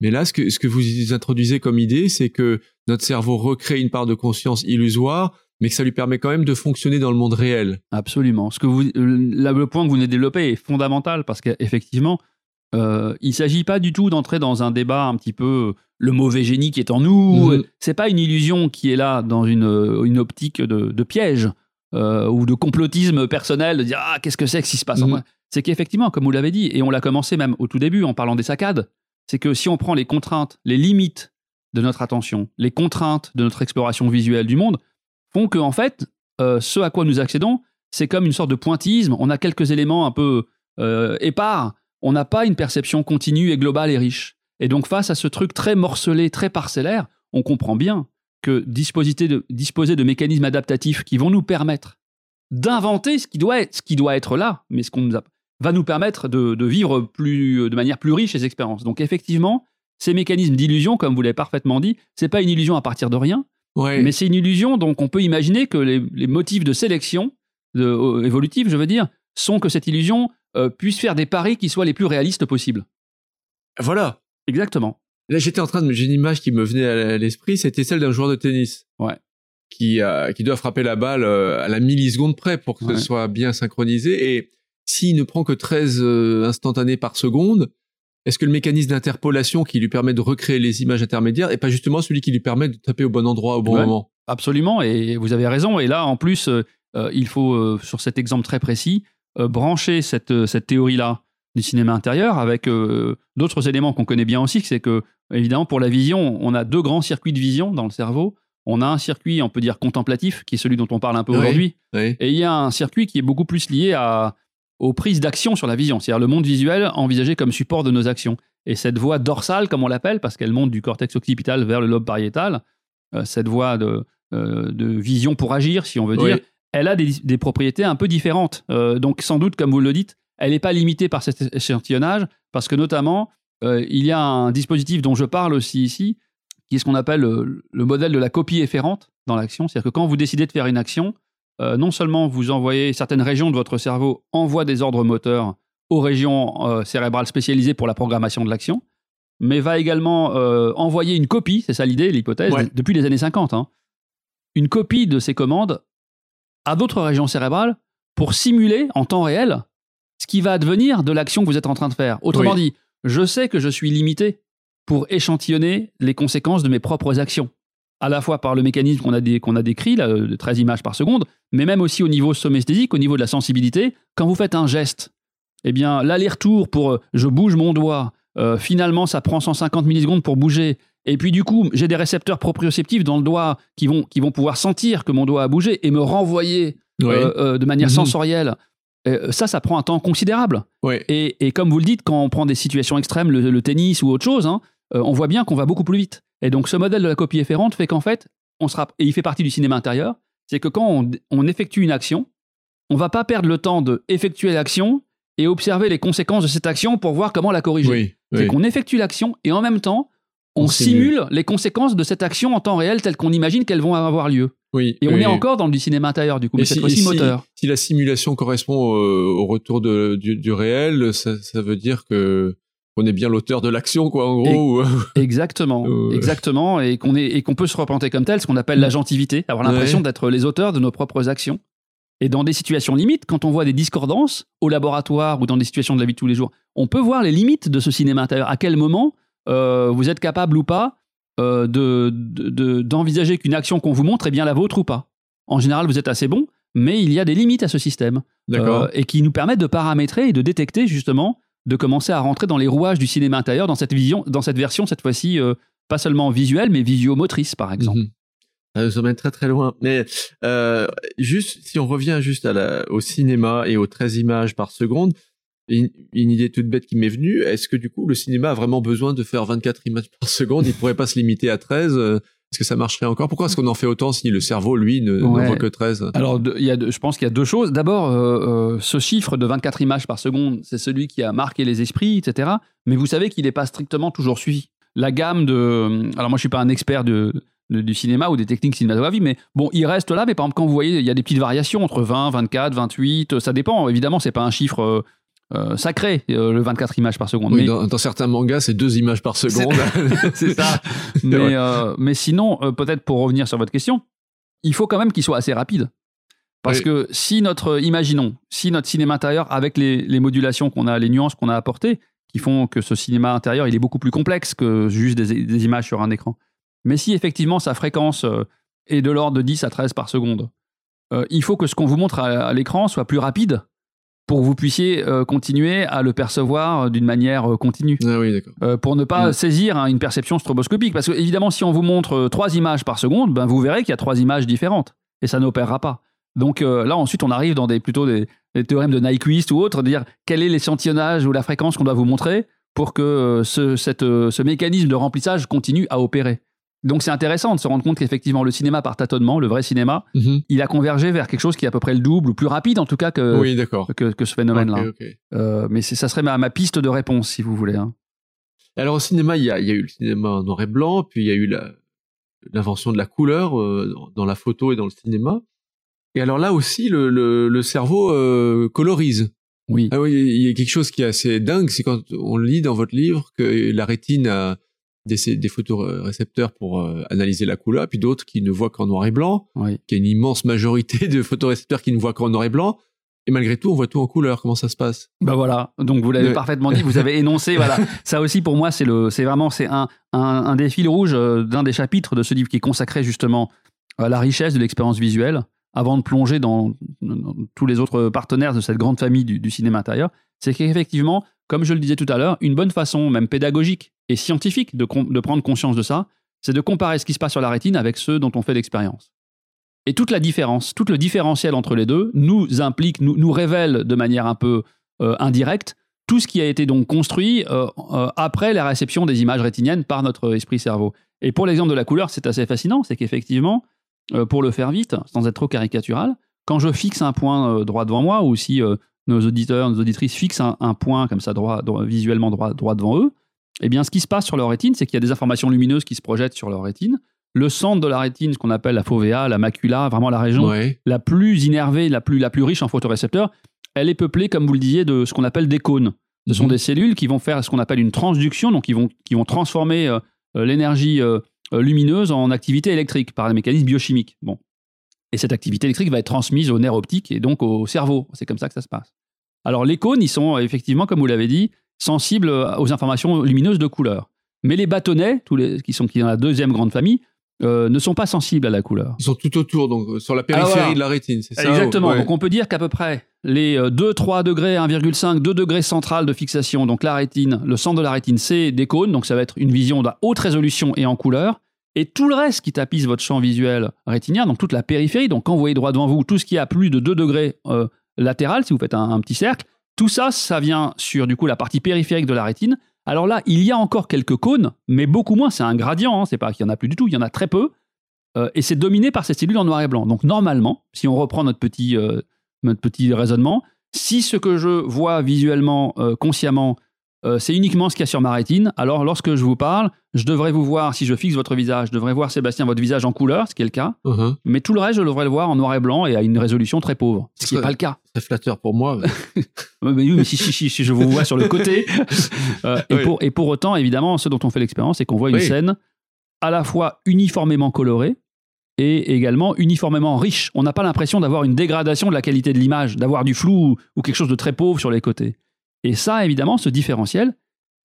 Mais là, ce que, ce que vous introduisez comme idée, c'est que notre cerveau recrée une part de conscience illusoire, mais que ça lui permet quand même de fonctionner dans le monde réel. Absolument. Ce que vous, le point que vous venez de développer est fondamental parce qu'effectivement, euh, il ne s'agit pas du tout d'entrer dans un débat un petit peu le mauvais génie qui est en nous. Ce mhm. C'est pas une illusion qui est là dans une, une optique de, piège euh, ou de complotisme personnel, de dire ah qu'est-ce que c'est que ce qui se passe en mhm. moi? C'est qu'effectivement, comme vous l'avez dit, et on l'a commencé même au tout début en parlant des saccades, c'est que si on prend les contraintes, les limites de notre attention, les contraintes de notre exploration visuelle du monde, font que en fait, euh, ce à quoi nous accédons, c'est comme une sorte de pointillisme. On a quelques éléments un peu épars on n'a pas une perception continue et globale et riche. Et donc face à ce truc très morcelé, très parcellaire, on comprend bien que disposer de, mécanismes adaptatifs qui vont nous permettre d'inventer ce qui doit être, ce qui doit être là, mais ce qu'on va nous permettre de, vivre plus, de manière plus riche les expériences. Donc effectivement, ces mécanismes d'illusion, comme vous l'avez parfaitement dit, c'est pas une illusion à partir de rien, mais c'est une illusion donc on peut imaginer que les, motifs de sélection de, euh, évolutive, je veux dire, sont que cette illusion euh, puisse faire des paris qui soient les plus réalistes possibles. Voilà. Exactement. Là, j'étais en train de, j'ai une image qui me venait à l'esprit, c'était celle d'un joueur de tennis. Ouais. Qui, qui doit frapper la balle euh, à la milliseconde près pour que ce soit bien synchronisé. Et s'il ne prend que 13 euh, instantanés par seconde, est-ce que le mécanisme d'interpolation qui lui permet de recréer les images intermédiaires est pas justement celui qui lui permet de taper au bon endroit au bon moment? Absolument, et vous avez raison. Et là, en plus, il faut, sur cet exemple très précis, euh, brancher cette, euh, cette théorie-là du cinéma intérieur avec euh, d'autres éléments qu'on connaît bien aussi, c'est que, évidemment, pour la vision, on a deux grands circuits de vision dans le cerveau. On a un circuit, on peut dire, contemplatif, qui est celui dont on parle un peu aujourd'hui. Et il y a un circuit qui est beaucoup plus lié à, aux prises d'action sur la vision, c'est-à-dire le monde visuel envisagé comme support de nos actions. Et cette voie dorsale, comme on l'appelle, parce qu'elle monte du cortex occipital vers le lobe pariétal, cette voie de, de vision pour agir, si on veut dire, elle a des, propriétés un peu différentes. donc sans doute, comme vous le dites, elle n'est pas limitée par cet échantillonnage, parce que notamment, il y a un dispositif dont je parle aussi ici, qui est ce qu'on appelle le, modèle de la copie efférente dans l'action. C'est-à-dire que quand vous décidez de faire une action, non seulement vous envoyez certaines régions de votre cerveau envoient des ordres moteurs aux régions cérébrales spécialisées pour la programmation de l'action, mais va également euh, envoyer une copie, c'est ça l'idée, l'hypothèse, depuis les années 50, hein, une copie de ces commandes à d'autres régions cérébrales pour simuler en temps réel ce qui va advenir de l'action que vous êtes en train de faire. Autrement dit, je sais que je suis limité pour échantillonner les conséquences de mes propres actions, à la fois par le mécanisme qu'on a, a, décrit, là, de 13 images par seconde, mais même aussi au niveau somesthésique, au niveau de la sensibilité. Quand vous faites un geste, eh bien, l'aller-retour pour euh, je bouge mon doigt, euh, finalement, ça prend 150 millisecondes pour bouger. Et puis du coup, j'ai des récepteurs proprioceptifs dans le doigt qui vont, qui vont pouvoir sentir que mon doigt a bougé et me renvoyer euh, euh, de manière mhm. sensorielle. ça, ça prend un temps considérable. Et, comme vous le dites, quand on prend des situations extrêmes, le, tennis ou autre chose, hein, on voit bien qu'on va beaucoup plus vite. Et donc ce modèle de la copie efférente fait qu'en fait, on sera, et il fait partie du cinéma intérieur, c'est que quand on, on effectue une action, on va pas perdre le temps de effectuer l'action et observer les conséquences de cette action pour voir comment la corriger. c'est qu'on effectue l'action et en même temps, on, simule les conséquences de cette action en temps réel telles qu'on imagine qu'elles vont avoir lieu. Oui, et on est encore dans du cinéma intérieur, du coup, mais cette fois-ci moteur. Si la simulation correspond au, retour de, du, réel, ça, ça, veut dire que on est bien l'auteur de l'action, quoi, en gros. exactement, exactement, et qu'on est et qu'on peut se représenter comme tel, ce qu'on appelle l'agentivité, avoir l'impression d'être les auteurs de nos propres actions. Et dans des situations limites, quand on voit des discordances au laboratoire ou dans des situations de la vie de tous les jours, on peut voir les limites de ce cinéma intérieur. À quel moment euh, vous êtes capable ou pas euh, d'envisager qu'une action qu'on vous montre est bien la vôtre ou pas. En général, vous êtes assez bon, mais il y a des limites à ce système. Euh, et qui nous permettent de paramétrer et de détecter justement, de commencer à rentrer dans les rouages du cinéma intérieur, dans cette, vision, dans cette version, cette fois-ci, pas seulement visuelle, mais visio-motrice, par exemple. Mhm. Ça nous emmène très très loin. Mais euh, juste, si on revient juste à la, au cinéma et aux 13 images par seconde, une, idée toute bête qui m'est venue, est-ce que du coup le cinéma a vraiment besoin de faire 24 images par seconde? Il pourrait pas se limiter à 13 euh, Est-ce que ça marcherait encore? Pourquoi est-ce qu'on en fait autant si le cerveau, lui, ne voit que 13 Alors, y a je pense qu'il y a deux choses. D'abord, euh, ce chiffre de 24 images par seconde, c'est celui qui a marqué les esprits, etc. Mais vous savez qu'il n'est pas strictement toujours suivi. La gamme de... Alors moi, je suis pas un expert de du cinéma ou des techniques cinématographiques, mais bon, il reste là, mais par exemple, quand vous voyez, il y a des petites variations entre 20, 24, 28, ça dépend. Évidemment, c'est pas un chiffre euh, euh, sacré, euh, le 24 images par seconde. Oui, dans, certains mangas, c'est deux images par seconde. c'est ça. mais, mais sinon, peut-être pour revenir sur votre question, il faut quand même qu'il soit assez rapide. Parce que si notre, imaginons, si notre cinéma intérieur, avec les, les modulations qu'on a, les nuances qu'on a apportées, qui font que ce cinéma intérieur, il est beaucoup plus complexe que juste des, des images sur un écran. Mais si effectivement sa fréquence euh, est de l'ordre de 10 à 13 par seconde, euh, il faut que ce qu'on vous montre à, l'écran soit plus rapide pour que vous puissiez euh, continuer à le percevoir d'une manière continue. Ah oui, pour ne pas saisir hein, une perception stroboscopique. Parce que évidemment, si on vous montre trois images par seconde, ben, vous verrez qu'il y a trois images différentes et ça n'opérera pas. Donc là, ensuite, on arrive dans des, plutôt des, théorèmes de Nyquist ou autres, de dire quel est l'échantillonnage ou la fréquence qu'on doit vous montrer pour que ce, cette, ce mécanisme de remplissage continue à opérer. Donc c'est intéressant de se rendre compte qu'effectivement le cinéma par tâtonnement, le vrai cinéma, mhm. il a convergé vers quelque chose qui est à peu près le double ou plus rapide en tout cas que, que, ce phénomène-là. Euh, mais ça serait ma, piste de réponse si vous voulez. Hein. Alors au cinéma, il y a, eu le cinéma noir et blanc, puis il y a eu l'invention de la couleur euh, dans la photo et dans le cinéma. Et alors là aussi, le, cerveau euh, colorise. Oui. Ah oui, il y a quelque chose qui est assez dingue, c'est quand on lit dans votre livre que la rétine a des, des photorécepteurs pour euh, analyser la couleur, puis d'autres qui ne voient qu'en noir et blanc, oui. qu'il y a une immense majorité de photorécepteurs qui ne voient qu'en noir et blanc, et malgré tout, on voit tout en couleur. Comment ça se passe? Bah voilà. Donc vous l'avez parfaitement dit. Vous avez énoncé. Voilà. Ça aussi pour moi, c'est le, c'est vraiment, c'est un, un, des fils rouges euh, d'un des chapitres de ce livre qui est consacré justement à la richesse de l'expérience visuelle. Avant de plonger dans, tous les autres partenaires de cette grande famille du, du cinéma intérieur, c'est qu'effectivement, comme je le disais tout à l'heure, une bonne façon, même pédagogique et scientifique, de, prendre conscience de ça, c'est de comparer ce qui se passe sur la rétine avec ceux dont on fait l'expérience. Et toute la différence, tout le différentiel entre les deux nous implique, nous, révèle de manière un peu euh, indirecte tout ce qui a été donc construit euh, euh, après la réception des images rétiniennes par notre esprit-cerveau. Et pour l'exemple de la couleur, c'est assez fascinant, c'est qu'effectivement, pour le faire vite, sans être trop caricatural, quand je fixe un point droit devant moi, ou si nos auditeurs, nos auditrices fixent un, point comme ça droit, visuellement droit, droit devant eux, eh bien, ce qui se passe sur leur rétine, c'est qu'il y a des informations lumineuses qui se projettent sur leur rétine. Le centre de la rétine, ce qu'on appelle la fovea, la macula, vraiment la région la plus innervée, la plus, la plus riche en photorécepteurs, elle est peuplée, comme vous le disiez, de ce qu'on appelle des cônes. Ce sont mhm. des cellules qui vont faire ce qu'on appelle une transduction, donc qui vont, qui vont transformer euh, euh, l'énergie euh, lumineuse en activité électrique par des mécanismes biochimiques. Bon. Et cette activité électrique va être transmise au nerf optique et donc au cerveau. C'est comme ça que ça se passe. Alors les cônes, ils sont effectivement, comme vous l'avez dit, sensibles aux informations lumineuses de couleur. Mais les bâtonnets, tous les, qui sont qui dans la deuxième grande famille, euh, ne sont pas sensibles à la couleur. Ils sont tout autour, donc euh, sur la périphérie de la rétine, c'est ça Exactement. Donc on peut dire qu'à peu près les 2, 3 degrés, 1,5, 2 degrés centrales de fixation, donc la rétine, le centre de la rétine, c'est des cônes, donc ça va être une vision de haute résolution et en couleur. Et tout le reste qui tapisse votre champ visuel rétinien, donc toute la périphérie, donc quand vous voyez droit devant vous, tout ce qui a plus de 2 degrés euh, latéral, si vous faites un, un petit cercle, tout ça, ça vient sur du coup la partie périphérique de la rétine. Alors là, il y a encore quelques cônes, mais beaucoup moins. C'est un gradient. Hein. C'est pas qu'il y en a plus du tout. Il y en a très peu. Euh, et c'est dominé par ces cellules en noir et blanc. Donc normalement, si on reprend notre petit, euh, notre petit raisonnement, si ce que je vois visuellement, euh, consciemment, euh, c'est uniquement ce qu'il y a sur ma rétine. Alors, lorsque je vous parle, je devrais vous voir, si je fixe votre visage, je devrais voir, Sébastien, votre visage en couleur, ce qui est le cas. Mais tout le reste, je devrais le voir en noir et blanc et à une résolution très pauvre, ce qui n'est pas le cas. C'est flatteur pour moi. Mais... oui, mais si, si, si, je vous vois sur le côté. Euh, et, pour, et pour autant, évidemment, ce dont on fait l'expérience, c'est qu'on voit une scène à la fois uniformément colorée, et également uniformément riche. On n'a pas l'impression d'avoir une dégradation de la qualité de l'image, d'avoir du flou ou quelque chose de très pauvre sur les côtés. Et ça, évidemment, ce différentiel,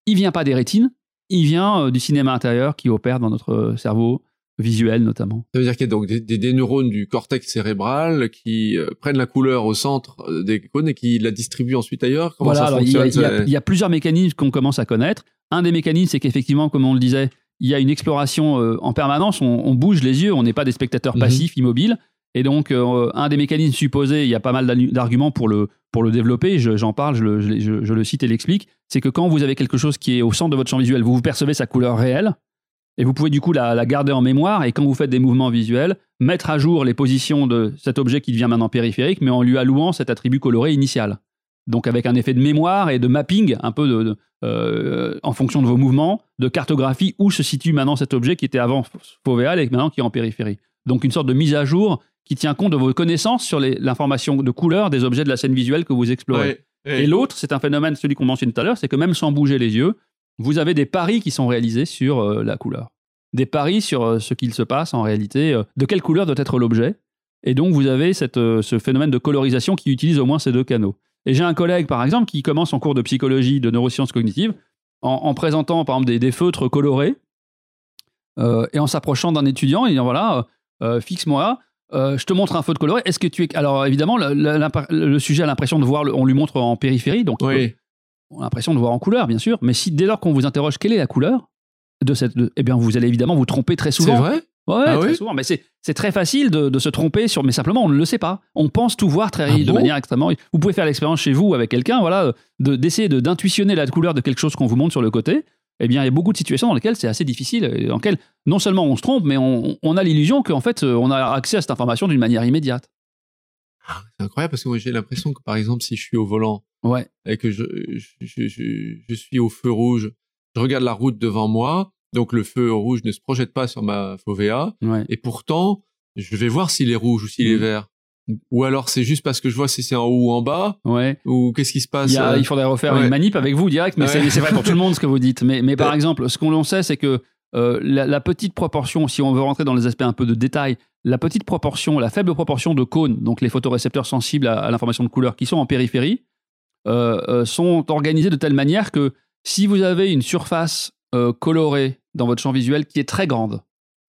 il vient pas des rétines, il vient euh, du cinéma intérieur qui opère dans notre euh, cerveau visuel notamment. Ça veut dire qu'il y a donc des, neurones du cortex cérébral qui euh, prennent la couleur au centre des cônes et qui la distribuent ensuite ailleurs? Comment voilà, ça fonctionne il, y a, il, y a, plusieurs mécanismes qu'on commence à connaître. Un des mécanismes, c'est qu'effectivement, comme on le disait, il y a une exploration en permanence. On, bouge les yeux, on n'est pas des spectateurs mhm. passifs, immobiles. Et donc, un des mécanismes supposés, il y a pas mal d'arguments pour le, pour le développer, j'en parle, je le, je, le, cite et l'explique, c'est que quand vous avez quelque chose qui est au centre de votre champ visuel, vous, vous percevez sa couleur réelle, et vous pouvez du coup la, garder en mémoire, et quand vous faites des mouvements visuels, mettre à jour les positions de cet objet qui devient maintenant périphérique, mais en lui allouant cet attribut coloré initial. Donc avec un effet de mémoire et de mapping, un peu de, euh, en fonction de vos mouvements, de cartographie où se situe maintenant cet objet qui était avant fovéal et maintenant qui est en périphérie. Donc une sorte de mise à jour qui tient compte de vos connaissances sur l'information de couleur des objets de la scène visuelle que vous explorez. Et l'autre, c'est un phénomène, celui qu'on mentionne tout à l'heure, c'est que même sans bouger les yeux, vous avez des paris qui sont réalisés sur euh, la couleur. Des paris sur euh, ce qu'il se passe en réalité, euh, de quelle couleur doit être l'objet. Et donc, vous avez cette, ce phénomène de colorisation qui utilise au moins ces deux canaux. Et j'ai un collègue, par exemple, qui commence en cours de psychologie, de neurosciences cognitives, en, présentant, par exemple, des, feutres colorés, et en s'approchant d'un étudiant, et disant, voilà, fixe-moi euh, je te montre un feu de coloré. Est-ce que tu es. Alors, évidemment, le, sujet a l'impression de voir. on lui montre en périphérie, donc oui. on a l'impression de voir en couleur, bien sûr. Mais si dès lors qu'on vous interroge quelle est la couleur de cette. eh bien, vous allez évidemment vous tromper très souvent. C'est vrai? Ouais, ah très souvent. Mais c'est très facile de, se tromper sur. Mais simplement, on ne le sait pas. On pense tout voir très ah de manière extrêmement. Vous pouvez faire l'expérience chez vous avec quelqu'un, voilà, d'essayer d'intuitionner la couleur de quelque chose qu'on vous montre sur le côté eh bien, il y a beaucoup de situations dans lesquelles c'est assez difficile, dans lesquelles non seulement on se trompe, mais on, a l'illusion qu'en fait, euh, on a accès à cette information d'une manière immédiate. Ah, c'est incroyable parce que moi j'ai l'impression que par exemple, si je suis au volant ouais. et que je, je, je, suis au feu rouge, je regarde la route devant moi, donc le feu rouge ne se projette pas sur ma fovea, et pourtant, je vais voir s'il est rouge ou s'il est mmh. vert. Ou alors c'est juste parce que je vois si c'est en haut ou en bas. Ouais. Ou qu'est-ce qui se passe il, il faudrait refaire une manip avec vous direct, mais c'est vrai pour tout le monde ce que vous dites. Mais, mais par exemple, ce qu'on sait, c'est que euh, la, petite proportion, si on veut rentrer dans les aspects un peu de détail, la petite proportion, la faible proportion de cônes, donc les photorécepteurs sensibles à, l'information de couleur qui sont en périphérie, euh, euh, sont organisés de telle manière que si vous avez une surface colorée dans votre champ visuel qui est très grande,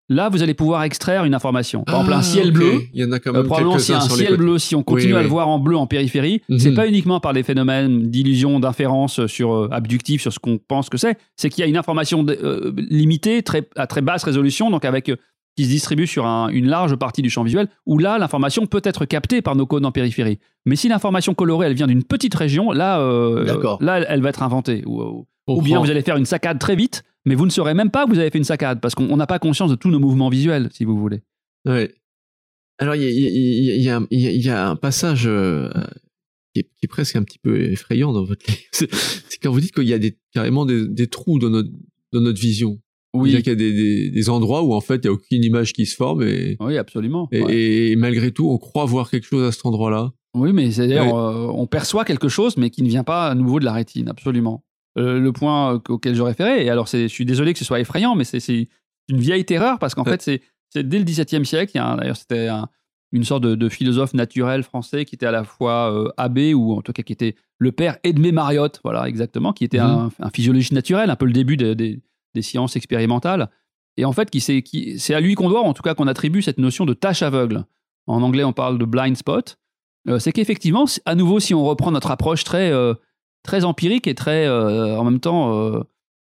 Là, vous allez pouvoir extraire une information. Par exemple, un ah, ciel bleu. Il y en a quand même probablement si un ciel bleu, si on continue à le voir en bleu en périphérie, ce c'est mhm. pas uniquement par des phénomènes d'illusion, d'inférence sur euh, abductif sur ce qu'on pense que c'est, c'est qu'il y a une information euh, limitée, très, à très basse résolution, donc avec euh, qui se distribue sur une large partie du champ visuel, où là, l'information peut être captée par nos cônes en périphérie. Mais si l'information colorée, elle vient d'une petite région, là, là, elle, va être inventée. Ou, ou bien vous allez faire une saccade très vite, mais vous ne saurez même pas que vous avez fait une saccade parce qu'on n'a pas conscience de tous nos mouvements visuels, si vous voulez. Oui. Alors, il y a, y a, un passage qui est, presque un petit peu effrayant dans votre livre. C'est quand vous dites qu'il y a des, carrément des, trous dans notre, dans notre vision. Oui. Il y a des, des, endroits où en fait il n'y a aucune image qui se forme et oui absolument et, malgré tout on croit voir quelque chose à cet endroit-là. Oui mais c'est à dire euh, on perçoit quelque chose mais qui ne vient pas à nouveau de la rétine absolument. Euh, le point auquel je référais et alors je suis désolé que ce soit effrayant mais c'est une vieille terreur parce qu'en fait c'est dès le XVIIe siècle. D'ailleurs c'était une sorte de, philosophe naturel français qui était à la fois euh, abbé ou en tout cas qui était le père Edmé Mariotte, voilà exactement, qui était mmh. un, physiologiste naturel, un peu le début des sciences expérimentales. Et en fait, qui c'est à lui qu'on doit, en tout cas qu'on attribue cette notion de tâche aveugle. En anglais, on parle de blind spot. Euh, c'est qu'effectivement, à nouveau, si on reprend notre approche très, euh, très empirique et très, en même temps,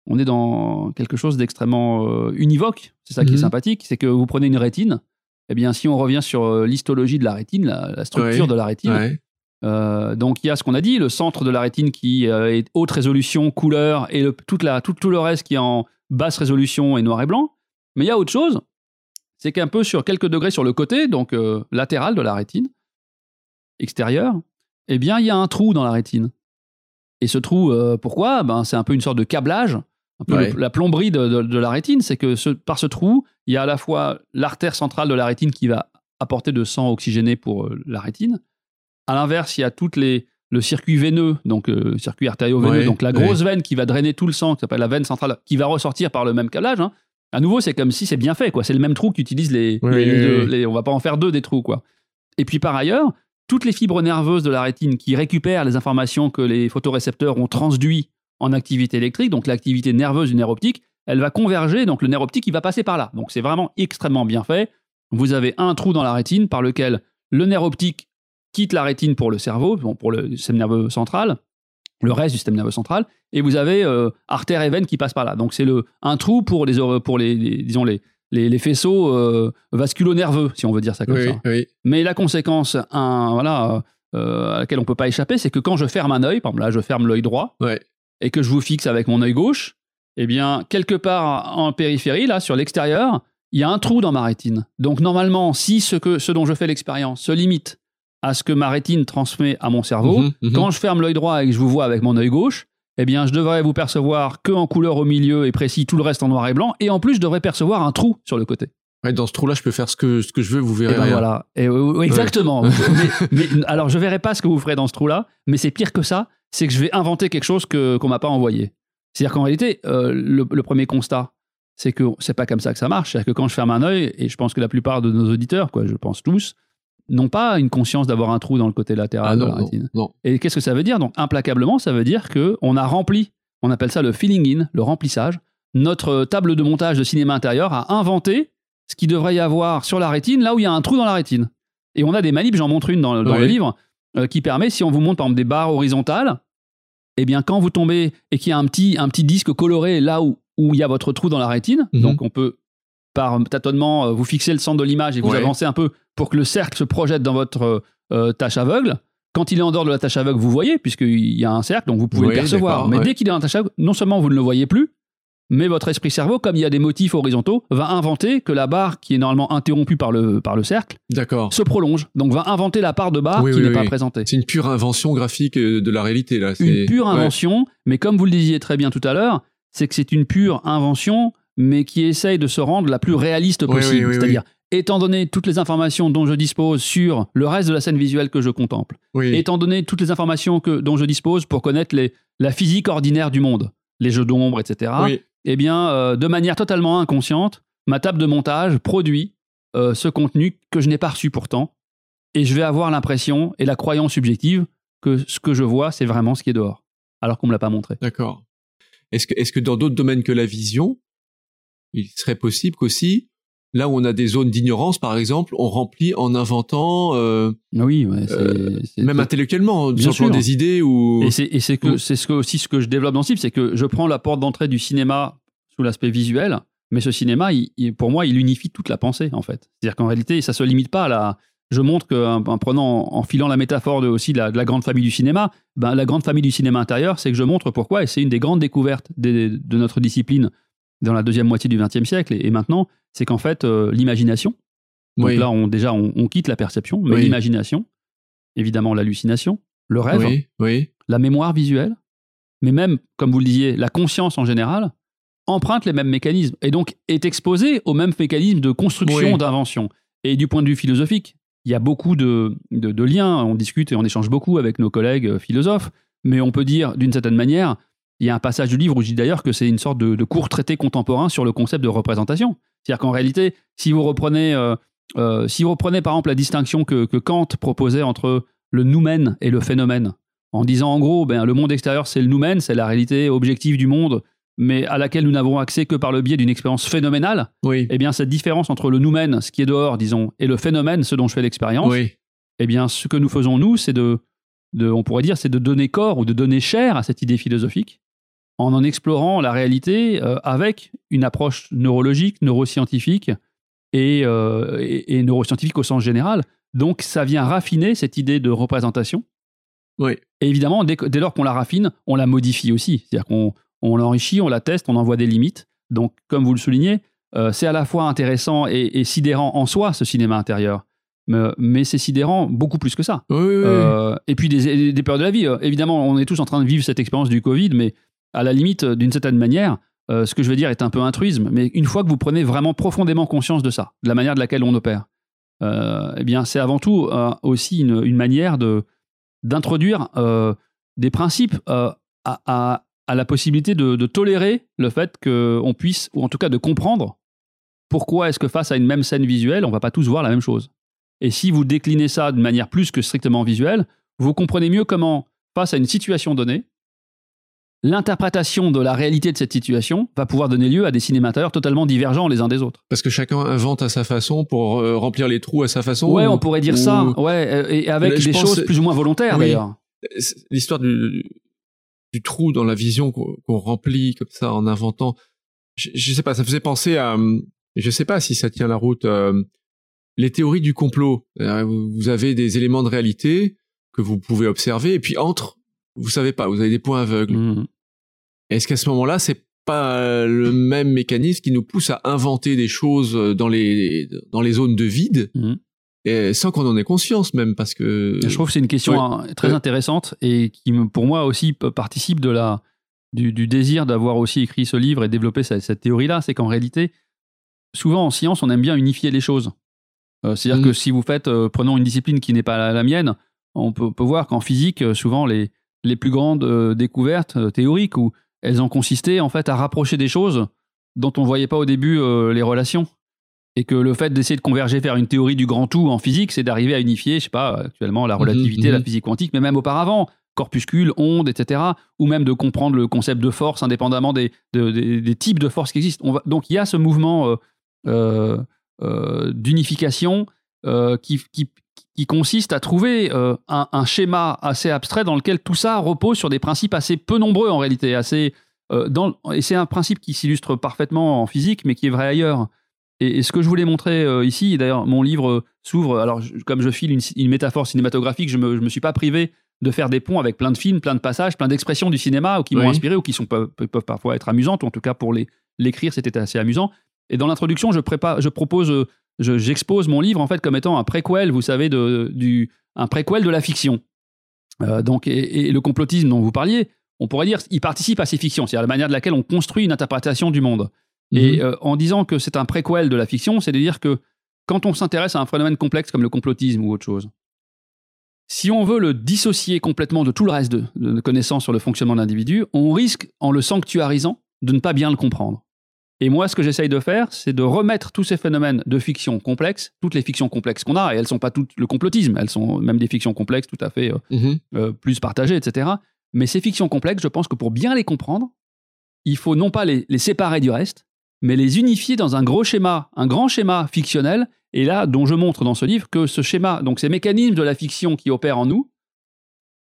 on est dans quelque chose d'extrêmement univoque. C'est ça qui est mmh. sympathique, c'est que vous prenez une rétine, eh bien, si on revient sur euh, l'histologie de la rétine, la, structure de la rétine, euh, donc il y a ce qu'on a dit, le centre de la rétine qui euh, est haute résolution, couleur, et toute la, tout, tout, le reste qui est en basse résolution et noir et blanc. Mais il y a autre chose, c'est qu'un peu sur quelques degrés sur le côté, donc latéral de la rétine, extérieur, eh bien il y a un trou dans la rétine. Et ce trou, pourquoi? Ben, C'est un peu une sorte de câblage la plomberie de, la rétine, c'est que par ce trou, il y a à la fois l'artère centrale de la rétine qui va apporter de sang oxygéné pour euh, la rétine. À l'inverse, il y a toutes les le circuit veineux, donc euh, circuit artério-veineux, donc la grosse veine qui va drainer tout le sang, qui s'appelle la veine centrale, qui va ressortir par le même câblage. Hein. À nouveau, c'est comme si c'est bien fait, quoi. C'est le même trou qu'utilisent les, les, les, On va pas en faire deux des trous, quoi. Et puis par ailleurs, toutes les fibres nerveuses de la rétine qui récupèrent les informations que les photorécepteurs ont transduites en activité électrique, donc l'activité nerveuse du nerf optique, elle va converger, donc le nerf optique, il va passer par là. Donc c'est vraiment extrêmement bien fait. Vous avez un trou dans la rétine par lequel le nerf optique quitte la rétine pour le cerveau, pour le système nerveux central, le reste du système nerveux central, et vous avez euh, artère et veine qui passent par là. Donc c'est un trou pour les, disons les les, faisceaux euh, vasculo-nerveux, si on veut dire ça comme ça. Mais la conséquence, un, voilà, euh, à laquelle on peut pas échapper, c'est que quand je ferme un œil, par exemple là, je ferme l'œil droit, et que je vous fixe avec mon œil gauche, eh bien, quelque part en périphérie, là, sur l'extérieur, il y a un trou dans ma rétine. Donc, normalement, si ce, que, ce dont je fais l'expérience se limite à ce que ma rétine transmet à mon cerveau, mhm, mhm. quand je ferme l'œil droit et que je vous vois avec mon œil gauche, eh bien, je devrais vous percevoir que en couleur au milieu et précis, tout le reste en noir et blanc, et en plus, je devrais percevoir un trou sur le côté. dans ce trou-là, je peux faire ce que, ce que je veux, vous verrez. Et ben voilà. Et, exactement. mais, alors, je verrai pas ce que vous ferez dans ce trou-là, mais c'est pire que ça c'est que je vais inventer quelque chose que qu'on m'a pas envoyé. C'est-à-dire qu'en réalité, euh, le, premier constat, c'est que c'est pas comme ça que ça marche. C'est-à-dire que quand je ferme un œil, et je pense que la plupart de nos auditeurs, quoi, je pense tous, n'ont pas une conscience d'avoir un trou dans le côté latéral ah de la rétine. Et qu'est-ce que ça veut dire? Donc, implacablement, ça veut dire que on a rempli, on appelle ça le filling in, le remplissage. Notre table de montage de cinéma intérieur a inventé ce qu'il devrait y avoir sur la rétine, là où il y a un trou dans la rétine. Et on a des manips, j'en montre une dans, le livre, euh, qui permet, si on vous montre par exemple des barres horizontales, eh bien, quand vous tombez et qu'il y a un petit, un petit disque coloré là où, où il y a votre trou dans la rétine, mhm. donc on peut, par tâtonnement, euh, vous fixer le centre de l'image et vous avancer un peu pour que le cercle se projette dans votre euh, tâche aveugle. Quand il est en dehors de la tâche aveugle, vous voyez, puisqu'il y a un cercle, donc vous pouvez le percevoir. Mais dès qu'il est en tâche aveugle, non seulement vous ne le voyez plus, mais votre esprit-cerveau, comme il y a des motifs horizontaux, va inventer que la barre qui est normalement interrompue par le, par le cercle se prolonge. Donc va inventer la part de barre qui n'est pas présentée. C'est une pure invention graphique euh, de la réalité. là. Une pure invention, mais comme vous le disiez très bien tout à l'heure, c'est que c'est une pure invention, mais qui essaye de se rendre la plus réaliste possible. C'est-à-dire, étant donné toutes les informations dont je dispose sur le reste de la scène visuelle que je contemple, étant donné toutes les informations que, dont je dispose pour connaître les, la physique ordinaire du monde, les jeux d'ombre, etc., eh bien, euh, de manière totalement inconsciente, ma table de montage produit euh, ce contenu que je n'ai pas reçu pourtant, et je vais avoir l'impression et la croyance subjective que ce que je vois, c'est vraiment ce qui est dehors, alors qu'on ne me l'a pas montré. D'accord. Est-ce que, est que dans d'autres domaines que la vision, il serait possible qu'aussi, là où on a des zones d'ignorance, par exemple, on remplit en inventant. Euh, oui, même intellectuellement, bien sûr. des idées ou. Et c'est que c'est ce que aussi ce que je développe dans ce livre, c'est que je prends la porte d'entrée du cinéma sous l'aspect visuel, mais ce cinéma, pour moi, il unifie toute la pensée, en fait. C'est-à-dire qu'en réalité, ça se limite pas à la. Je montre qu'en prenant, en filant la métaphore de, aussi de la, grande famille du cinéma, ben, la grande famille du cinéma intérieur, c'est que je montre pourquoi, et c'est une des grandes découvertes de, notre discipline dans la deuxième moitié du XXe siècle et, maintenant, c'est qu'en fait, euh, l'imagination, Donc là, on, déjà, on, quitte la perception, mais l'imagination, évidemment l'hallucination, le rêve, la mémoire visuelle, mais même, comme vous le disiez, la conscience en général, emprunte les mêmes mécanismes et donc est exposée aux mêmes mécanismes de construction, d'invention. Et du point de vue philosophique, il y a beaucoup de, liens, on discute et on échange beaucoup avec nos collègues euh, philosophes, mais on peut dire d'une certaine manière, il y a un passage du livre où je dis d'ailleurs que c'est une sorte de, court traité contemporain sur le concept de représentation. C'est-à-dire qu'en réalité, si vous reprenez, euh, euh, si vous reprenez par exemple la distinction que, Kant proposait entre le noumen et le phénomène, en disant en gros, ben, le monde extérieur c'est le noumen, c'est la réalité objective du monde, mais à laquelle nous n'avons accès que par le biais d'une expérience phénoménale, oui. eh bien cette différence entre le noumen, ce qui est dehors, disons, et le phénomène, ce dont je fais l'expérience, eh bien ce que nous faisons nous, c'est de, de, on pourrait dire, c'est de donner corps ou de donner chair à cette idée philosophique en en explorant la réalité euh, avec une approche neurologique, neuroscientifique euh, et, neuroscientifique au sens général. Donc ça vient raffiner cette idée de représentation. Oui. Et évidemment, dès, dès lors qu'on la raffine, on la modifie aussi. C'est-à-dire qu'on on l'enrichit, on la teste, on en voit des limites. Donc, comme vous le soulignez, euh, c'est à la fois intéressant et, sidérant en soi, ce cinéma intérieur. Mais, c'est sidérant beaucoup plus que ça. Euh, et puis des, des, peurs de la vie. Évidemment, on est tous en train de vivre cette expérience du Covid, mais à la limite, d'une certaine manière, ce que je veux dire est un peu un truisme. Mais une fois que vous prenez vraiment profondément conscience de ça, de la manière de laquelle on opère, eh bien, c'est avant tout aussi une, manière de d'introduire des principes à, la possibilité de, tolérer le fait qu'on puisse, ou en tout cas de comprendre pourquoi est-ce que face à une même scène visuelle, on va pas tous voir la même chose. Et si vous déclinez ça de manière plus que strictement visuelle, vous comprenez mieux comment, face à une situation donnée, l'interprétation de la réalité de cette situation va pouvoir donner lieu à des cinémateurs totalement divergents les uns des autres. Parce que chacun invente à sa façon pour euh, remplir les trous à sa façon. Ouais, on pourrait dire ça. Ouais, et avec des choses plus ou moins volontaires d'ailleurs. L'histoire du, du trou dans la vision qu'on remplit comme ça en inventant. Je, je, sais pas, ça faisait penser à, je sais pas si ça tient la route, euh, les théories du complot. Euh, vous avez des éléments de réalité que vous pouvez observer et puis entre, vous savez pas, vous avez des points aveugles. Mmh. Est-ce qu'à ce moment-là, c'est pas le même mécanisme qui nous pousse à inventer des choses dans les dans les zones de vide mmh et sans qu'on en ait conscience même parce que je trouve que c'est une question hein, très intéressante et qui pour moi aussi participe de la du, désir d'avoir aussi écrit ce livre et développé cette, théorie là c'est qu'en réalité souvent en science on aime bien unifier les choses. Euh, c'est à dire que mm. si vous faites euh, prenons une discipline qui n'est pas la, mienne on peut, peut voir qu'en physique euh, souvent les les plus grandes découvertes théoriques où elles ont consisté en fait à rapprocher des choses dont on voyait pas au début les relations et que le fait d'essayer de converger vers une théorie du grand tout en physique, c'est d'arriver à unifier, je sais pas, actuellement la mhm, relativité, la mhm. physique quantique, mais même auparavant, corpuscules, ondes, etc., ou même de comprendre le concept de force indépendamment des, des, types de forces qui existent. On va, donc il y a ce mouvement euh, euh, euh, d'unification qui, qui, qui, consiste à trouver un, un, schéma assez abstrait dans lequel tout ça repose sur des principes assez peu nombreux en réalité, assez dans, et c'est un principe qui s'illustre parfaitement en physique, mais qui est vrai ailleurs. Et, ce que je voulais montrer euh, ici, d'ailleurs, mon livre euh, s'ouvre. Alors, comme je file une, métaphore cinématographique, je ne me, suis pas privé de faire des ponts avec plein de films, plein de passages, plein d'expressions du cinéma ou qui m'ont inspiré ou qui sont, peuvent, parfois être amusantes, ou en tout cas pour l'écrire, c'était assez amusant. Et dans l'introduction, je, je propose, euh, j'expose mon livre en fait comme étant un préquel, vous savez, de, du, un préquel de la fiction. donc, et, le complotisme dont vous parliez, on pourrait dire, il participe à ces fictions, c'est-à-dire la manière de laquelle on construit une interprétation du monde. Et mhm. euh, en disant que c'est un préquel de la fiction, c'est de dire que quand on s'intéresse à un phénomène complexe comme le complotisme ou autre chose, si on veut le dissocier complètement de tout le reste de, de connaissances sur le fonctionnement de l'individu, on risque, en le sanctuarisant, de ne pas bien le comprendre. Et moi, ce que j'essaye de faire, c'est de remettre tous ces phénomènes de fiction complexe, toutes les fictions complexes qu'on a, et elles ne sont pas toutes le complotisme, elles sont même des fictions complexes tout à fait euh, mhm. euh, plus partagées, etc. Mais ces fictions complexes, je pense que pour bien les comprendre, il faut non pas les séparer du reste, mais les unifier dans un gros schéma, un grand schéma fictionnel, et là, dont je montre dans ce livre que ce schéma, donc ces mécanismes de la fiction qui opèrent en nous,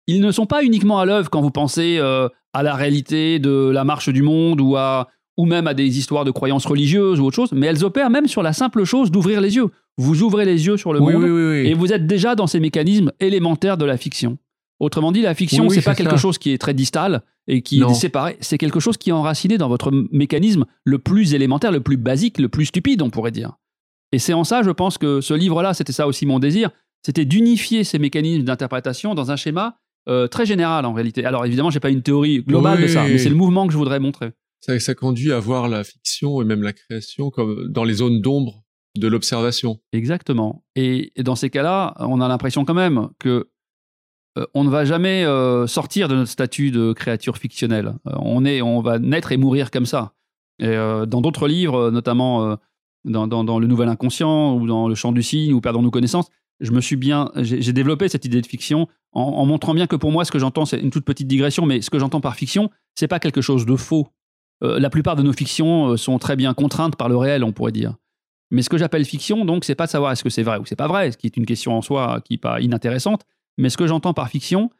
ils ne sont pas uniquement à l'œuvre quand vous pensez euh, à la réalité de la marche du monde ou, à, ou même à des histoires de croyances religieuses ou autre chose, mais elles opèrent même sur la simple chose d'ouvrir les yeux. Vous ouvrez les yeux sur le monde et vous êtes déjà dans ces mécanismes élémentaires de la fiction. Autrement dit, la fiction, c'est pas quelque chose qui est très distal et qui est séparé, c'est quelque chose qui est enraciné dans votre mécanisme le plus élémentaire, le plus basique, le plus stupide, on pourrait dire. Et c'est en ça, je pense que ce livre-là, c'était ça aussi mon désir, c'était d'unifier ces mécanismes d'interprétation dans un schéma euh, très général en réalité. Alors évidemment, j'ai pas une théorie globale de ça, mais c'est le mouvement que je voudrais montrer. Ça, conduit à voir la fiction et même la création comme dans les zones d'ombre de l'observation. Exactement. Et, dans ces cas-là, on a l'impression quand même que euh, on ne va jamais euh, sortir de notre statut de créature fictionnelle. on est, on va naître et mourir comme ça. Et dans d'autres livres, notamment dans, le Nouvel Inconscient ou dans Le Chant du Cygne ou Perdons-nous connaissance, je me suis bien, j'ai développé cette idée de fiction en, montrant bien que pour moi, ce que j'entends, c'est une toute petite digression, mais ce que j'entends par fiction, c'est pas quelque chose de faux. Euh, la plupart de nos fictions euh, sont très bien contraintes par le réel, on pourrait dire. Mais ce que j'appelle fiction, donc, c'est pas de savoir est-ce que c'est vrai ou c'est pas vrai, ce qui est une question en soi qui n'est pas inintéressante. Mais ce que j'entends par fiction,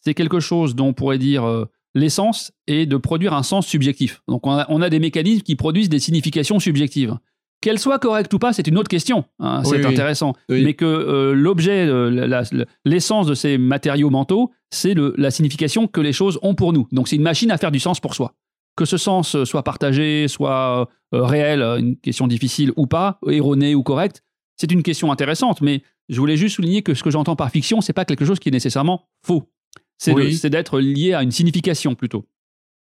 c'est quelque chose dont on pourrait dire euh, l'essence est de produire un sens subjectif. Donc on a des mécanismes qui produisent des significations subjectives. Qu'elle soit correcte ou pas, c'est une autre question. Hein, c'est intéressant. Mais que euh, l'objet, euh, l'essence de ces matériaux mentaux, c'est la signification que les choses ont pour nous. Donc c'est une machine à faire du sens pour soi. Que ce sens euh, soit partagé, soit réel, une question difficile ou pas, erroné ou correct, c'est une question intéressante. Mais je voulais juste souligner que ce que j'entends par fiction, c'est pas quelque chose qui est nécessairement faux. C'est d'être lié à une signification plutôt.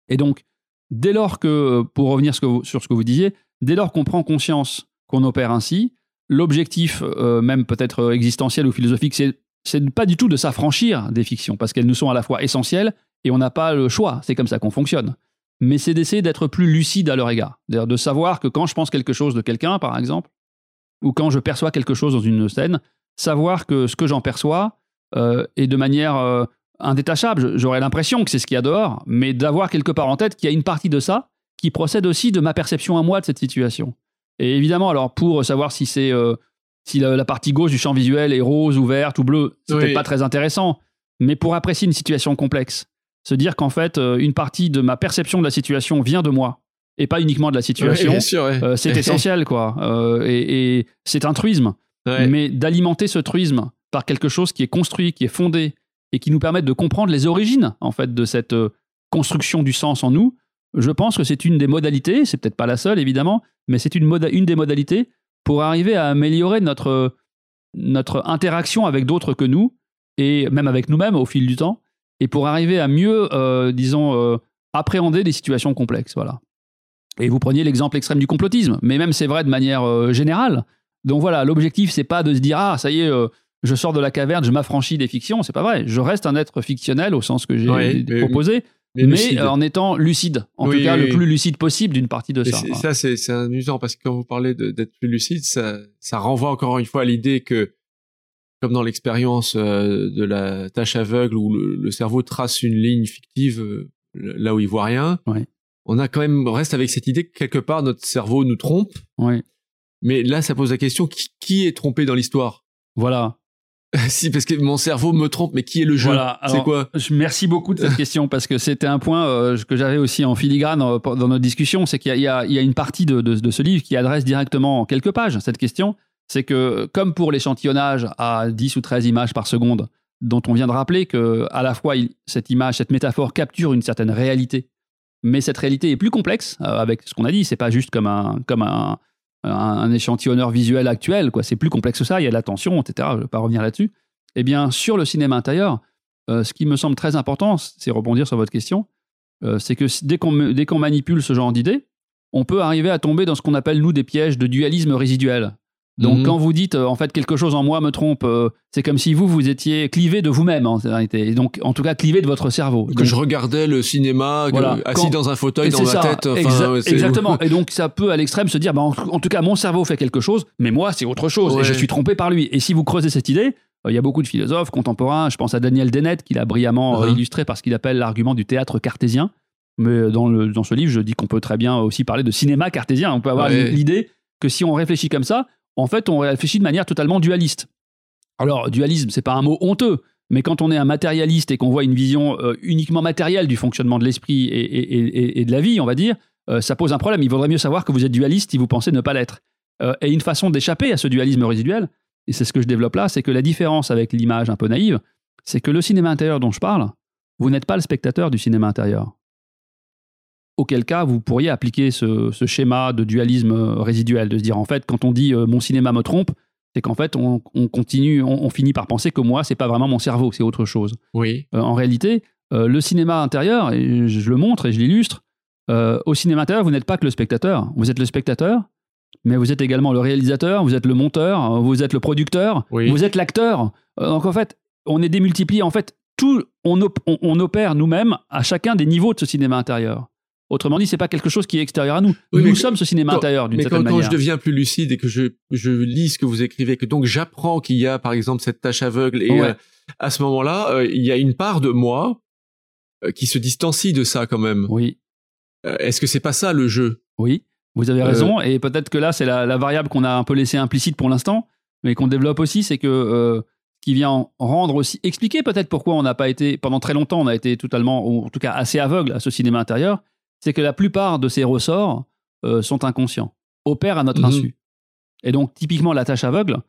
Et donc, dès lors que, pour revenir sur ce que vous disiez, Dès lors qu'on prend conscience qu'on opère ainsi, l'objectif, euh, même peut-être euh, existentiel ou philosophique, c'est pas du tout de s'affranchir des fictions, parce qu'elles nous sont à la fois essentielles et on n'a pas le choix, c'est comme ça qu'on fonctionne. Mais c'est d'essayer d'être plus lucide à leur égard. D'ailleurs, de savoir que quand je pense quelque chose de quelqu'un, par exemple, ou quand je perçois quelque chose dans une scène, savoir que ce que j'en perçois euh, est de manière indétachable. J'aurais l'impression que c'est ce qu'il y a dehors, mais d'avoir quelque part en tête qu'il y a une partie de ça qui procède aussi de ma perception à moi de cette situation. Et évidemment, alors pour savoir si c'est euh, si la, partie gauche du champ visuel est rose ou verte ou bleue, c'est peut-être pas très intéressant. Mais pour apprécier une situation complexe, se dire qu'en fait euh, une partie de ma perception de la situation vient de moi et pas uniquement de la situation, euh, c'est essentiel quoi. et, et c'est un truisme. Mais d'alimenter ce truisme par quelque chose qui est construit, qui est fondé et qui nous permet de comprendre les origines en fait de cette construction du sens en nous, je pense que c'est une des modalités, c'est peut-être pas la seule évidemment, mais c'est une, une des modalités pour arriver à améliorer notre, notre interaction avec d'autres que nous, et même avec nous-mêmes au fil du temps, et pour arriver à mieux, euh, disons, euh, appréhender des situations complexes. Voilà. Et vous preniez l'exemple extrême du complotisme, mais même c'est vrai de manière euh, générale. Donc voilà, l'objectif, c'est pas de se dire, ah, ça y est, je sors de la caverne, je m'affranchis des fictions, c'est pas vrai. Je reste un être fictionnel au sens que j'ai proposé, mais, en étant lucide, en tout cas le plus lucide possible d'une partie de ça. Ça, c'est amusant parce que quand vous parlez d'être plus lucide, ça, ça renvoie encore une fois à l'idée que, comme dans l'expérience euh, de la tâche aveugle où le, cerveau trace une ligne fictive euh, là où il voit rien, on a quand même reste avec cette idée que quelque part notre cerveau nous trompe. Mais là, ça pose la question qui, qui est trompé dans l'histoire? Voilà. si, parce que mon cerveau me trompe, mais qui est le jeu? C'est quoi? Merci beaucoup de cette question parce que c'était un point euh, que j'avais aussi en filigrane dans notre discussion. C'est qu'il y, a une partie de, de, ce livre qui adresse directement en quelques pages cette question. C'est que, comme pour l'échantillonnage à 10 ou 13 images par seconde, dont on vient de rappeler que à la fois cette image, cette métaphore capture une certaine réalité, mais cette réalité est plus complexe euh, avec ce qu'on a dit. C'est pas juste comme un, comme un, un, échantillonneur visuel actuel, quoi. C'est plus complexe que ça, il y a de l'attention, etc. Je ne vais pas revenir là-dessus. Eh bien, sur le cinéma intérieur, euh, ce qui me semble très important, c'est rebondir sur votre question, euh, c'est que dès qu'on manipule ce genre d'idées, on peut arriver à tomber dans ce qu'on appelle, nous, des pièges de dualisme résiduel. Donc, mhm. quand vous dites, euh, en fait, quelque chose en moi me trompe, euh, c'est comme si vous, vous étiez clivé de vous-même, en réalité. Et donc, en tout cas, clivé de votre cerveau. Que je regardais le cinéma, assis dans un fauteuil, dans ma tête. exactement. Et donc, ça peut, à l'extrême, se dire, bah, en, tout cas, mon cerveau fait quelque chose, mais moi, c'est autre chose. Et je suis trompé par lui. Et si vous creusez cette idée, euh, il y a beaucoup de philosophes contemporains, je pense à Daniel Dennett, qui l'a brillamment uh-huh. illustré par ce qu'il appelle l'argument du théâtre cartésien. Mais dans, le, dans ce livre, je dis qu'on peut très bien aussi parler de cinéma cartésien. On peut avoir l'idée que si on réfléchit comme ça, en fait, on réfléchit de manière totalement dualiste. Alors, dualisme, c'est pas un mot honteux, mais quand on est un matérialiste et qu'on voit une vision euh, uniquement matérielle du fonctionnement de l'esprit et, de la vie, on va dire, euh, ça pose un problème. Il vaudrait mieux savoir que vous êtes dualiste si vous pensez ne pas l'être. Euh, et une façon d'échapper à ce dualisme résiduel, et c'est ce que je développe là, c'est que la différence avec l'image un peu naïve, c'est que le cinéma intérieur dont je parle, vous n'êtes pas le spectateur du cinéma intérieur. Auquel cas vous pourriez appliquer ce, schéma de dualisme résiduel, de se dire en fait quand on dit mon cinéma me trompe, c'est qu'en fait on, continue, on, finit par penser que moi c'est pas vraiment mon cerveau, c'est autre chose. Oui. en réalité, le cinéma intérieur, et je, le montre et je l'illustre, au cinéma intérieur vous n'êtes pas que le spectateur, vous êtes le spectateur, mais vous êtes également le réalisateur, vous êtes le monteur, vous êtes le producteur, vous êtes l'acteur. Donc en fait, on est démultiplié. En fait, tout, on, opère nous-mêmes à chacun des niveaux de ce cinéma intérieur. Autrement dit, c'est pas quelque chose qui est extérieur à nous. nous sommes ce cinéma intérieur d'une certaine manière. Mais quand je deviens plus lucide et que je, je lis ce que vous écrivez, que donc j'apprends qu'il y a par exemple cette tâche aveugle et euh, à ce moment-là, euh, il y a une part de moi euh, qui se distancie de ça quand même. Oui. Est-ce que c'est pas ça le jeu? Oui, vous avez raison. Et peut-être que là, c'est la, la, variable qu'on a un peu laissée implicite pour l'instant, mais qu'on développe aussi, c'est que qui vient rendre aussi, expliquer peut-être pourquoi on n'a pas été, pendant très longtemps, on a été totalement, ou en tout cas assez aveugle à ce cinéma intérieur, c'est que la plupart de ces ressorts euh, sont inconscients, opèrent à notre mhm. insu. Et donc, typiquement, la tâche aveugle,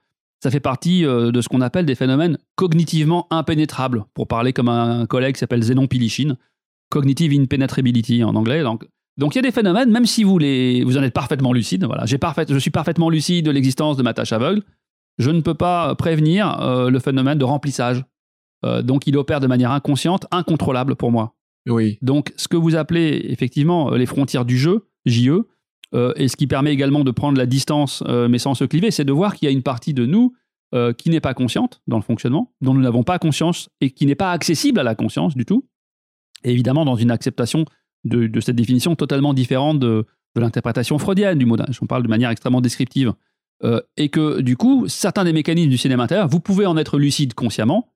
ça fait partie euh, de ce qu'on appelle des phénomènes cognitivement impénétrables, pour parler comme un collègue qui s'appelle Zénon Pilichin, Cognitive Impenetrability en anglais. Donc, donc il y a des phénomènes, même si vous, les, vous en êtes parfaitement lucide, voilà, j'ai parfait, je suis parfaitement lucide de l'existence de ma tâche aveugle, je ne peux pas prévenir euh, le phénomène de remplissage. Euh, donc il opère de manière inconsciente, incontrôlable pour moi. Donc ce que vous appelez effectivement les frontières du jeu, JE, euh, et ce qui permet également de prendre la distance mais sans se cliver, c'est de voir qu'il y a une partie de nous qui n'est pas consciente dans le fonctionnement, dont nous n'avons pas conscience et qui n'est pas accessible à la conscience du tout. Et évidemment dans une acceptation de, cette définition totalement différente de, l'interprétation freudienne du mot. On parle de manière extrêmement descriptive. Euh, et que du coup, certains des mécanismes du cinéma intérieur, vous pouvez en être lucide consciemment,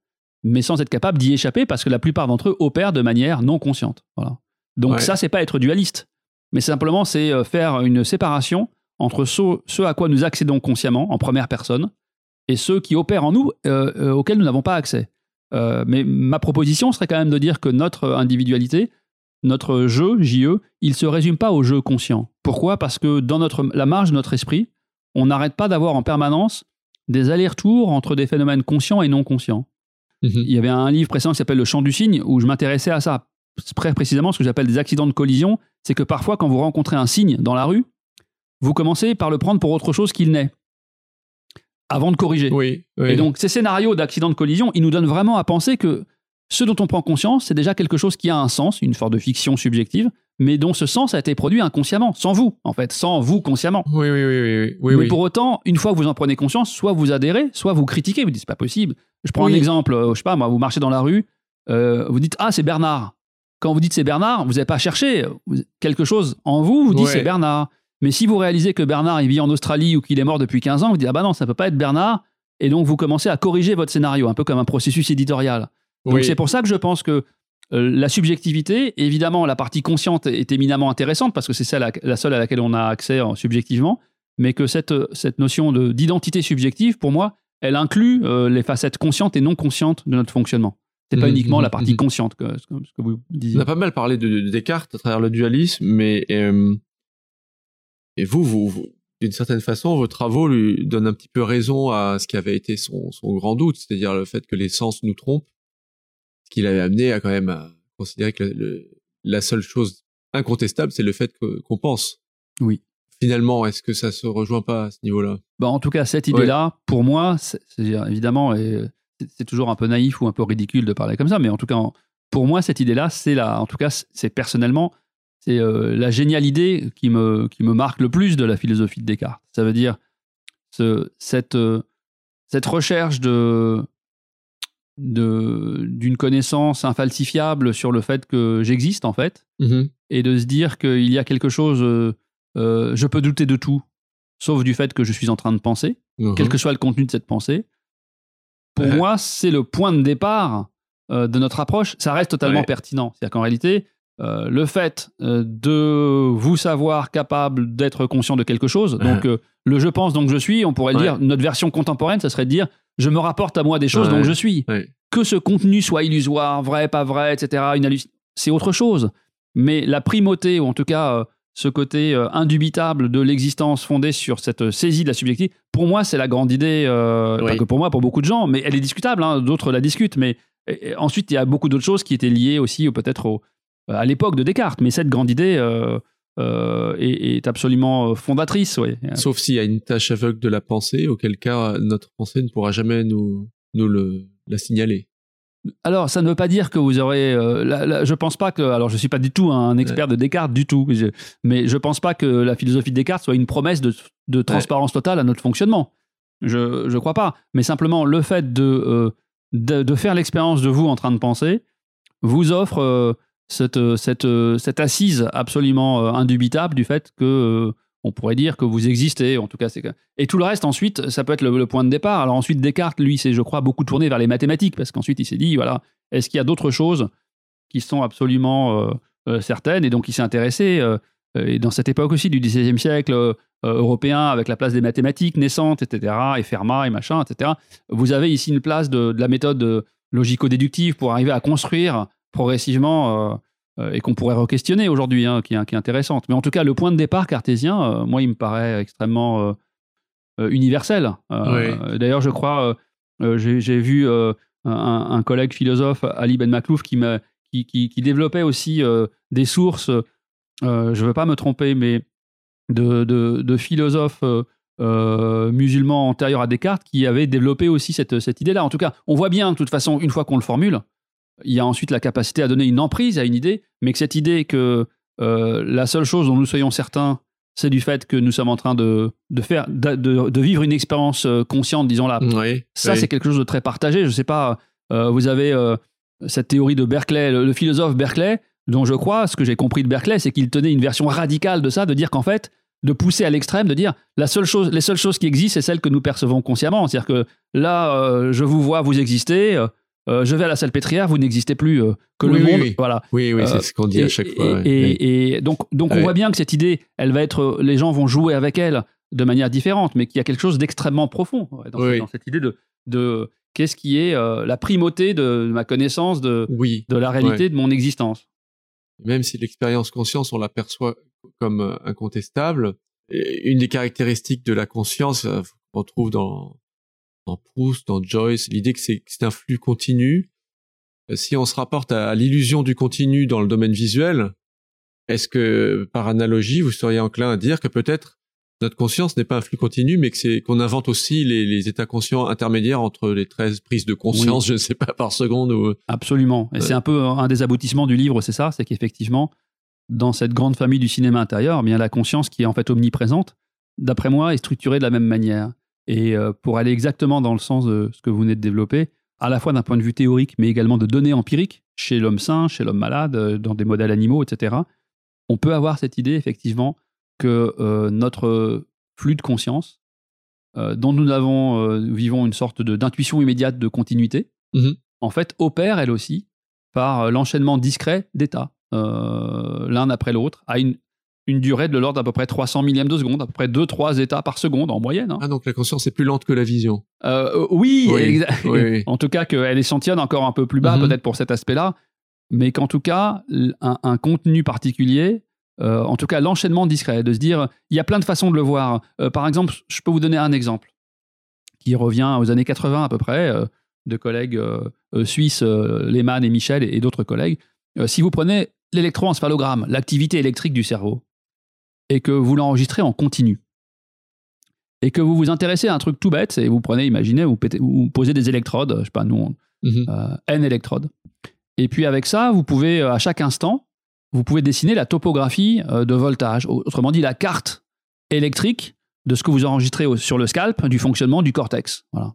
mais sans être capable d'y échapper parce que la plupart d'entre eux opèrent de manière non consciente. Voilà. Donc ça, c'est pas être dualiste, mais simplement c'est euh, faire une séparation entre ce, à quoi nous accédons consciemment en première personne et ceux qui opèrent en nous euh, auxquels nous n'avons pas accès. mais ma proposition serait quand même de dire que notre individualité, notre jeu, JE, il se résume pas au jeu conscient. Pourquoi? Parce que dans notre, la marge de notre esprit, on n'arrête pas d'avoir en permanence des allers-retours entre des phénomènes conscients et non conscients. Mhm. Il y avait un livre précédent qui s'appelle Le champ du cygne où je m'intéressais à ça. Très précisément, ce que j'appelle des accidents de collision, c'est que parfois, quand vous rencontrez un cygne dans la rue, vous commencez par le prendre pour autre chose qu'il n'est, avant de corriger. Oui, Et donc, ces scénarios d'accidents de collision, ils nous donnent vraiment à penser que ce dont on prend conscience, c'est déjà quelque chose qui a un sens, une forme de fiction subjective, mais dont ce sens a été produit inconsciemment, sans vous, en fait, sans vous consciemment. Oui, oui, oui. oui, mais pour autant, une fois que vous en prenez conscience, soit vous adhérez, soit vous critiquez, vous dites c'est pas possible. Je prends un exemple, euh, je sais pas, moi, vous marchez dans la rue, euh, vous dites ah c'est Bernard. Quand vous dites c'est Bernard, vous n'avez pas cherché quelque chose en vous, vous dites c'est Bernard. Mais si vous réalisez que Bernard il vit en Australie ou qu'il est mort depuis 15 ans, vous dites ah bah non ça peut pas être Bernard, et donc vous commencez à corriger votre scénario, un peu comme un processus éditorial. Donc c'est pour ça que je pense que euh, la subjectivité, évidemment, la partie consciente est éminemment intéressante parce que c'est celle la, seule à laquelle on a accès subjectivement, mais que cette, cette notion d'identité subjective, pour moi, elle inclut euh, les facettes conscientes et non conscientes de notre fonctionnement. C'est pas mmh, uniquement mmh, la partie mmh. consciente que, ce que vous disiez. On a pas mal parlé de, Descartes à travers le dualisme, mais euh, et vous, vous, d'une certaine façon, vos travaux lui donnent un petit peu raison à ce qui avait été son, son grand doute, c'est-à-dire le fait que les sens nous trompent qui l'avait amené à quand même à considérer que la seule chose incontestable, c'est le fait qu'on pense. Oui. Finalement, est-ce que ça se rejoint pas à ce niveau-là? Bah, En tout cas, cette idée-là, pour moi, c'est évidemment, c'est toujours un peu naïf ou un peu ridicule de parler comme ça, mais en tout cas, pour moi, cette idée-là, c'est la, en tout cas, c'est personnellement, c'est euh, la géniale idée qui me, qui me marque le plus de la philosophie de Descartes. Ça veut dire ce, cette, euh, cette recherche de, d'une connaissance infalsifiable sur le fait que j'existe en fait, mm-hmm. et de se dire qu'il y a quelque chose, euh, euh, je peux douter de tout, sauf du fait que je suis en train de penser, mm-hmm. quel que soit le contenu de cette pensée. Pour moi, c'est le point de départ euh, de notre approche. Ça reste totalement pertinent. C'est-à-dire qu'en réalité, le fait de vous savoir capable d'être conscient de quelque chose, donc le je pense donc je suis, on pourrait le dire, notre version contemporaine, ça serait de dire je me rapporte à moi des choses dont je suis. Que ce contenu soit illusoire, vrai, pas vrai, etc., c'est autre chose. Mais la primauté, ou en tout cas euh, ce côté euh, indubitable de l'existence fondée sur cette saisie de la subjectivité, pour moi, c'est la grande idée, euh, pas que pour moi, pour beaucoup de gens, mais elle est discutable, hein, d'autres la discutent. Mais ensuite, il y a beaucoup d'autres choses qui étaient liées aussi peut-être à l'époque de Descartes, mais cette grande idée est, absolument fondatrice. Ouais. Sauf s'il y a une tâche aveugle de la pensée, auquel cas notre pensée ne pourra jamais nous, nous le, la signaler. Alors, ça ne veut pas dire que vous aurez. Euh, je pense pas que. Alors, je suis pas du tout un expert de Descartes du tout, mais je pense pas que la philosophie de Descartes soit une promesse de, transparence totale à notre fonctionnement. Je ne crois pas. Mais simplement, le fait euh, de, de, faire l'expérience de vous en train de penser vous offre euh, cette, cette, cette assise absolument indubitable du fait que on pourrait dire que vous existez, en tout cas c'est et tout le reste ensuite ça peut être le, point de départ. Alors ensuite Descartes lui c'est je crois beaucoup tourné vers les mathématiques parce qu'ensuite il s'est dit voilà est-ce qu'il y a d'autres choses qui sont absolument euh, euh, certaines? Et donc il s'est intéressé euh, et dans cette époque aussi du XVIe siècle européen avec la place des mathématiques naissantes etc et Fermat et machin etc. Vous avez ici une place de la méthode logico-déductive pour arriver à construire progressivement euh, et qu'on pourrait re-questionner aujourd'hui, hein, qui, est intéressante. Mais en tout cas, le point de départ cartésien, euh, moi, il me paraît extrêmement euh, universel. D'ailleurs, je crois, j'ai vu un, collègue philosophe, Ali Ben Maklouf, qui, qui, qui, développait aussi des sources, je ne veux pas me tromper, mais de, de, philosophes musulmans antérieurs à Descartes qui avaient développé aussi cette, cette idée-là. En tout cas, on voit bien, de toute façon, une fois qu'on le formule, il y a ensuite la capacité à donner une emprise à une idée, mais que cette idée que euh, la seule chose dont nous soyons certains, c'est du fait que nous sommes en train de, de faire, de, de, vivre une expérience euh, consciente, disons-là. ça, c'est quelque chose de très partagé. Je ne sais pas, euh, vous avez cette théorie de Berkeley, le, philosophe Berkeley, dont je crois, ce que j'ai compris de Berkeley, c'est qu'il tenait une version radicale de ça, de dire qu'en fait, de pousser à l'extrême, de dire la seule chose, les seules choses qui existent, c'est celles que nous percevons consciemment. C'est-à-dire que là, je vous vois, vous existez euh, je vais à la salle pétrière, vous n'existez plus euh, que le monde. Oui. Voilà. Oui, oui, c'est euh, ce qu'on dit à chaque fois. Et, donc, donc on voit bien que cette idée, elle va être, les gens vont jouer avec elle de manière différente, mais qu'il y a quelque chose d'extrêmement profond dans, cette idée de, de qu'est-ce qui est la primauté de, ma connaissance de, de la réalité de mon existence. Même si l'expérience conscience, on l'aperçoit comme incontestable, une des caractéristiques de la conscience, on trouve dans dans Proust, dans Joyce, l'idée que c'est un flux continu. Euh, si on se rapporte à, l'illusion du continu dans le domaine visuel, est-ce que, par analogie, vous seriez enclin à dire que peut-être notre conscience n'est pas un flux continu, mais que c'est qu'on invente aussi les, états conscients intermédiaires entre les 13 prises de conscience, je ne sais pas, par seconde ou... Absolument. Et c'est un peu un des aboutissements du livre, c'est ça, c'est qu'effectivement, dans cette grande famille du cinéma intérieur, eh bien la conscience qui est en fait omniprésente, d'après moi, est structurée de la même manière. Et euh, pour aller exactement dans le sens de ce que vous venez de développer, à la fois d'un point de vue théorique, mais également de données empiriques, chez l'homme sain, chez l'homme malade, euh, dans des modèles animaux, etc., on peut avoir cette idée, effectivement, que euh, notre flux de conscience, dont nous avons, vivons une sorte d'intuition immédiate de continuité, mmh en fait, opère elle aussi par l'enchaînement discret d'états, l'un après l'autre, à une une durée de l'ordre d'à peu près 300 millièmes de seconde, à peu près 2-3 états par seconde en moyenne. Hein. Ah, donc la conscience est plus lente que la vision. Euh, euh, oui, en tout cas qu'elle est encore un peu plus bas, mhm. peut-être pour cet aspect-là, mais qu'en tout cas, un, contenu particulier, euh, en tout cas l'enchaînement discret, de se dire, il y a plein de façons de le voir. par exemple, je peux vous donner un exemple qui revient aux années 80 à peu près, de collègues suisses, Lehmann et Michel et d'autres collègues. si vous prenez l'électroencéphalogramme, l'activité électrique du cerveau, et que vous l'enregistrez en continu, et que vous vous intéressez à un truc tout bête, et vous prenez, imaginez, vous, posez des électrodes, je sais pas, nous, mhm. euh, N électrodes. Et puis avec ça, vous pouvez, euh, à chaque instant, vous pouvez dessiner la topographie euh, de voltage, autrement dit la carte électrique de ce que vous enregistrez sur le scalp du fonctionnement du cortex. Voilà.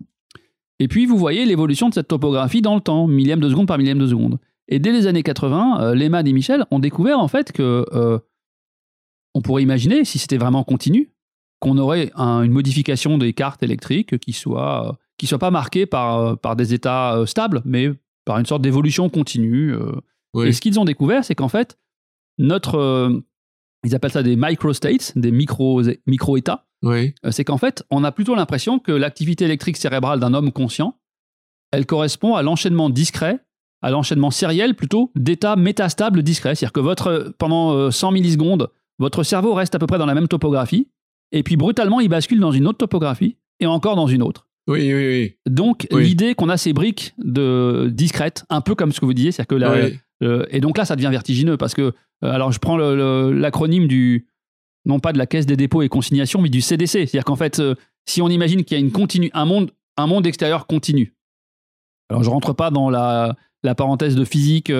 Et puis vous voyez l'évolution de cette topographie dans le temps, millième de seconde par millième de seconde. Et dès les années 80, Lehmann et Michel ont découvert en fait que on pourrait imaginer, si c'était vraiment continu, qu'on aurait une modification des cartes électriques qui soit, euh, qui soit pas marquée par, euh, par des états euh, stables, mais par une sorte d'évolution continue. Et ce qu'ils ont découvert, c'est qu'en fait, notre, ils appellent ça des microstates, des micro, micro-états. C'est qu'en fait, on a plutôt l'impression que l'activité électrique cérébrale d'un homme conscient, elle correspond à l'enchaînement discret, à l'enchaînement sériel plutôt d'états métastables discrets. C'est-à-dire que votre, pendant 100 millisecondes, votre cerveau reste à peu près dans la même topographie, et puis brutalement, il bascule dans une autre topographie, et encore dans une autre. Oui, oui, oui. Donc, l'idée qu'on a ces briques de discrètes, un peu comme ce que vous disiez, c'est-à-dire que et donc là, ça devient vertigineux parce que, alors je prends l'acronyme du, non pas de la Caisse des dépôts et consignations, mais du CDC. C'est-à-dire qu'en fait, si on imagine qu'il y a une continue, un monde, un monde extérieur continu. Alors je rentre pas dans la, la parenthèse de physique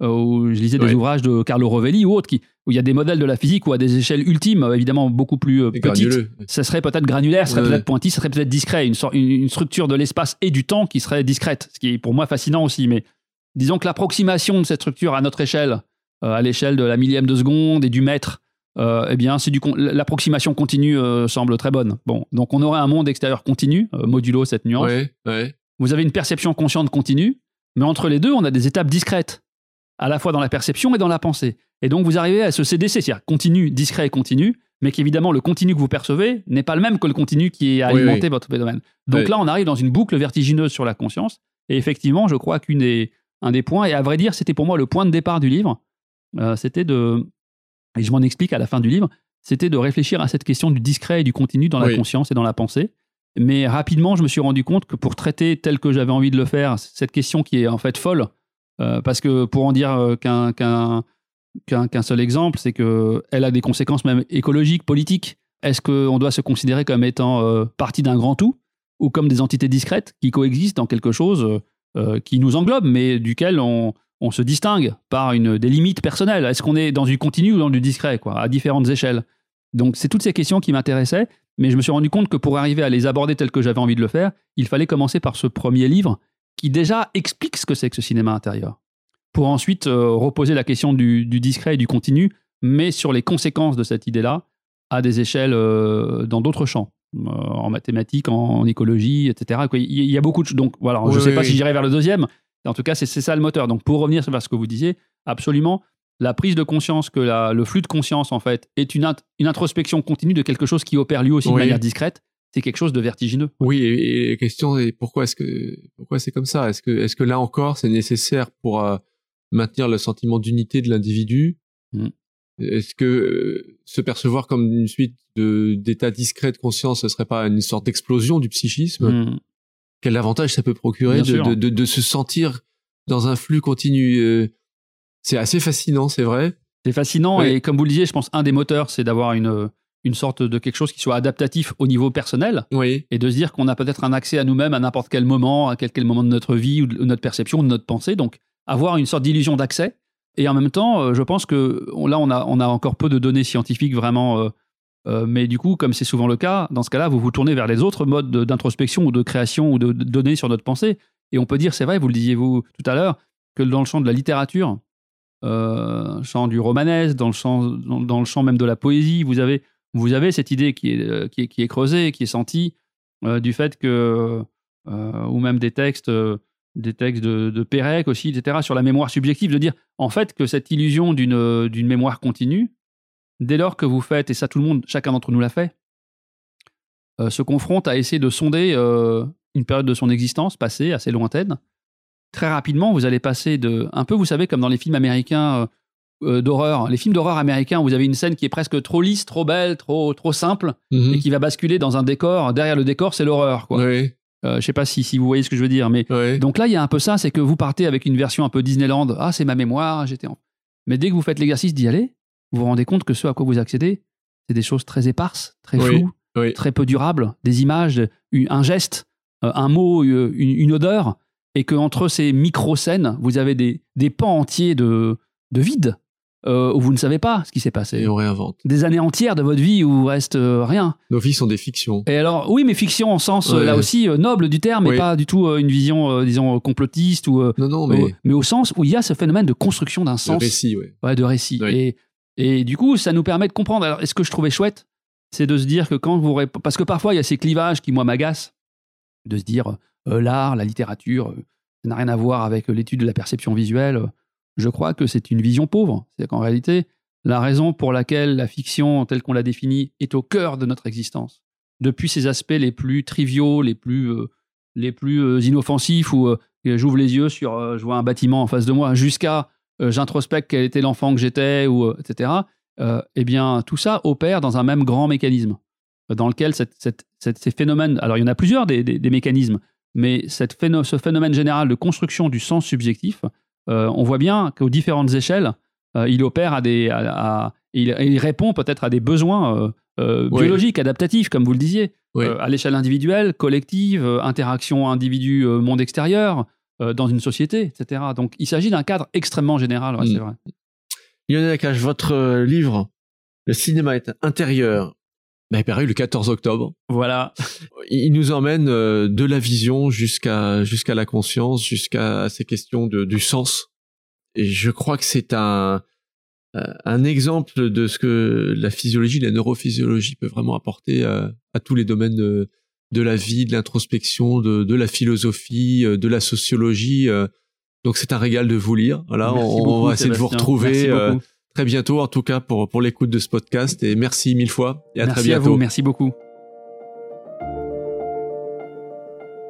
où je lisais des ouvrages de Carlo Rovelli ou autres qui, où il y a des modèles de la physique où à des échelles ultimes, évidemment beaucoup plus petites, ça serait peut-être granulaire, ça serait peut-être pointi, ça serait peut-être discret, une, une, structure de l'espace et du temps qui serait discrète, ce qui est pour moi fascinant aussi. Mais disons que l'approximation de cette structure à notre échelle, à l'échelle de la millième de seconde et du mètre, euh, eh bien, c'est du l'approximation continue euh, semble très bonne. Bon, donc on aurait un monde extérieur continu, euh, modulo cette nuance. Vous avez une perception consciente continue, mais entre les deux, on a des étapes discrètes, à la fois dans la perception et dans la pensée. Et donc vous arrivez à ce CDC, c'est-à-dire continu, discret et continu, mais qu'évidemment le continu que vous percevez n'est pas le même que le continu qui a alimenté votre phénomène. Donc là, on arrive dans une boucle vertigineuse sur la conscience. Et effectivement, je crois qu'un des, des points, et à vrai dire, c'était pour moi le point de départ du livre, c'était de et je m'en explique à la fin du livre, c'était de réfléchir à cette question du discret et du continu dans la conscience et dans la pensée. Mais rapidement, je me suis rendu compte que pour traiter tel que j'avais envie de le faire, cette question qui est en fait folle, euh, parce que pour en dire euh, qu'un seul exemple, c'est qu'elle a des conséquences même écologiques, politiques. Est-ce qu'on doit se considérer comme étant euh, partie d'un grand tout ou comme des entités discrètes qui coexistent dans quelque chose qui nous englobe, mais duquel on, on se distingue par une, des limites personnelles? Est-ce qu'on est dans du continu ou dans du discret, à différentes échelles? Donc, c'est toutes ces questions qui m'intéressaient, mais je me suis rendu compte que pour arriver à les aborder tel que j'avais envie de le faire, il fallait commencer par ce premier livre qui déjà explique ce que c'est que ce cinéma intérieur. Pour ensuite euh, reposer la question du, discret et du continu, mais sur les conséquences de cette idée-là à des échelles euh, dans d'autres champs. Euh, en mathématiques, en, écologie, etc. Il y a beaucoup de... Donc voilà, je ne sais pas si j'irai vers le deuxième, en tout cas, c'est ça le moteur. Donc, pour revenir sur ce que vous disiez, absolument, la prise de conscience que le flux de conscience, en fait, est une, introspection continue de quelque chose qui opère lui aussi de manière discrète, c'est quelque chose de vertigineux. Oui, et, la question est pourquoi est-ce que pourquoi c'est comme ça? Est-ce que est-ce que là encore c'est nécessaire pour euh, maintenir le sentiment d'unité de l'individu? Mmh. Est-ce que euh, se percevoir comme une suite d'états discrets de conscience, ce serait pas une sorte d'explosion du psychisme? Mmh quel avantage ça peut procurer de, de, de, se sentir dans un flux continu. Euh, c'est assez fascinant, c'est vrai. C'est fascinant et comme vous le disiez, je pense un des moteurs, c'est d'avoir une, une sorte de quelque chose qui soit adaptatif au niveau personnel oui. et de se dire qu'on a peut-être un accès à nous-mêmes à n'importe quel moment, à quel, quel moment de notre vie ou de notre perception, ou de notre pensée. Donc avoir une sorte d'illusion d'accès. Et en même temps, euh, je pense que là, on a, on a encore peu de données scientifiques vraiment euh, euh, mais du coup, comme c'est souvent le cas, dans ce cas-là, vous vous tournez vers les autres modes d'introspection ou de création ou de, données sur notre pensée. Et on peut dire, c'est vrai, vous le disiez vous tout à l'heure, que dans le champ de la littérature, euh, champ du romanesque, dans le champ, dans, le champ même de la poésie, vous avez, vous avez cette idée qui est, euh, qui est, qui est creusée, qui est sentie, euh, du fait que, ou même des textes, des textes de, de Pérec aussi, etc., sur la mémoire subjective, de dire en fait que cette illusion d'une mémoire continue, dès lors que vous faites, et ça tout le monde, chacun d'entre nous l'a fait, euh, se confronte à essayer de sonder euh, une période de son existence passée, assez lointaine, très rapidement, vous allez passer de, un peu, vous savez, comme dans les films américains euh, d'horreur, les films d'horreur américains, vous avez une scène qui est presque trop lisse, trop belle, trop, trop simple, mhm. et qui va basculer dans un décor. Derrière le décor, c'est l'horreur, quoi. Oui. je sais pas si, si vous voyez ce que je veux dire, mais donc là, il y a un peu ça, c'est que vous partez avec une version un peu Disneyland. Ah, c'est ma mémoire, j'étais en. Mais dès que vous faites l'exercice d'y aller, vous vous rendez compte que ce à quoi vous accédez, c'est des choses très éparses, très floues, très peu durables, des images, un geste, euh, un mot, euh, une, odeur, et qu'entre ces micro-scènes, vous avez des, des pans entiers de, de vide. Euh, où vous ne savez pas ce qui s'est passé. Et on réinvente. Des années entières de votre vie où reste rien. Nos vies sont des fictions. Et alors, oui, mais fiction en sens, là aussi, noble du terme, mais pas du tout une vision, disons, complotiste ou. non, non, mais. mais au sens où il y a ce phénomène de construction d'un sens. De récit, ouais. Ouais, de récit. Et, et du coup, ça nous permet de comprendre. Alors, ce que je trouvais chouette, c'est de se dire que quand vous. Parce que parfois, il y a ces clivages qui, moi, m'agacent. De se dire, euh, l'art, la littérature, euh, ça n'a rien à voir avec l'étude de la perception visuelle. Je crois que c'est une vision pauvre. C'est qu'en réalité, la raison pour laquelle la fiction, telle qu'on l'a définie, est au cœur de notre existence, depuis ses aspects les plus triviaux, les plus, euh, les plus inoffensifs, où j'ouvre les yeux sur, je vois un bâtiment en face de moi, jusqu'à euh, j'introspecte quel était l'enfant que j'étais, ou euh, etc. Euh, eh bien, tout ça opère dans un même grand mécanisme, dans lequel ces phénomènes, alors il y en a plusieurs des, mécanismes, mais ce phénomène général de construction du sens subjectif on voit bien qu'aux différentes échelles, il opère à des, il, répond peut-être à des besoins biologiques, adaptatifs, comme vous le disiez, à l'échelle individuelle, collective, interaction individu-monde extérieur, dans une société, etc. Donc, il s'agit d'un cadre extrêmement général, c'est mm. vrai. Lionel Akash, votre livre, Le cinéma est intérieur, bah, il est paru le 14 octobre. Voilà. Il nous emmène euh, de la vision jusqu'à jusqu'à la conscience, jusqu'à ces questions de, du sens. Et je crois que c'est un euh, un exemple de ce que la physiologie, la neurophysiologie peut vraiment apporter à, à tous les domaines de, de la vie, de l'introspection, de, de, la philosophie, euh, de la sociologie. Donc c'est un régal de vous lire. Voilà, on, va essayer de vous retrouver très bientôt, en tout cas pour, pour l'écoute de ce podcast. Et merci mille fois et à très bientôt. À vous, merci beaucoup.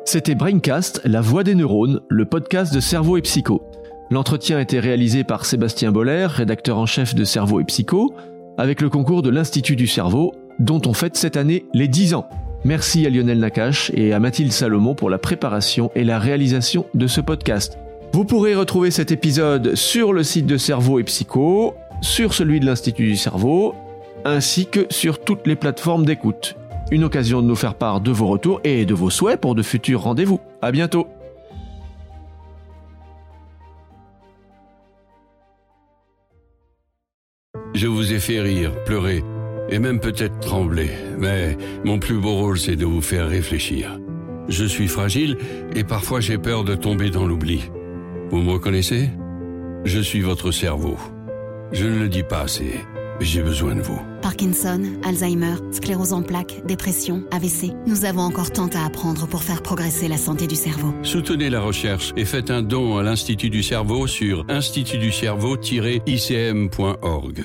C'était Braincast, la voix des neurones, le podcast de Cerveau et Psycho. L'entretien a été réalisé par Sébastien Boller, rédacteur en chef de Cerveau et Psycho, avec le concours de l'Institut du cerveau, dont on fête cette année les 10 ans. Merci à Lionel Nakache et à Mathilde Salomon pour la préparation et la réalisation de ce podcast. Vous pourrez retrouver cet épisode sur le site de Cerveau et Psycho, sur celui de l'Institut du cerveau, ainsi que sur toutes les plateformes d'écoute. Une occasion de nous faire part de vos retours et de vos souhaits pour de futurs rendez-vous. À bientôt! Je vous ai fait rire, pleurer et même peut-être trembler, mais mon plus beau rôle c'est de vous faire réfléchir. Je suis fragile et parfois j'ai peur de tomber dans l'oubli. Vous me reconnaissez? Je suis votre cerveau. Je ne le dis pas assez, mais j'ai besoin de vous. Parkinson, Alzheimer, sclérose en plaques, dépression, AVC. Nous avons encore tant à apprendre pour faire progresser la santé du cerveau. Soutenez la recherche et faites un don à l'Institut du cerveau sur institutducerveau-icm.org.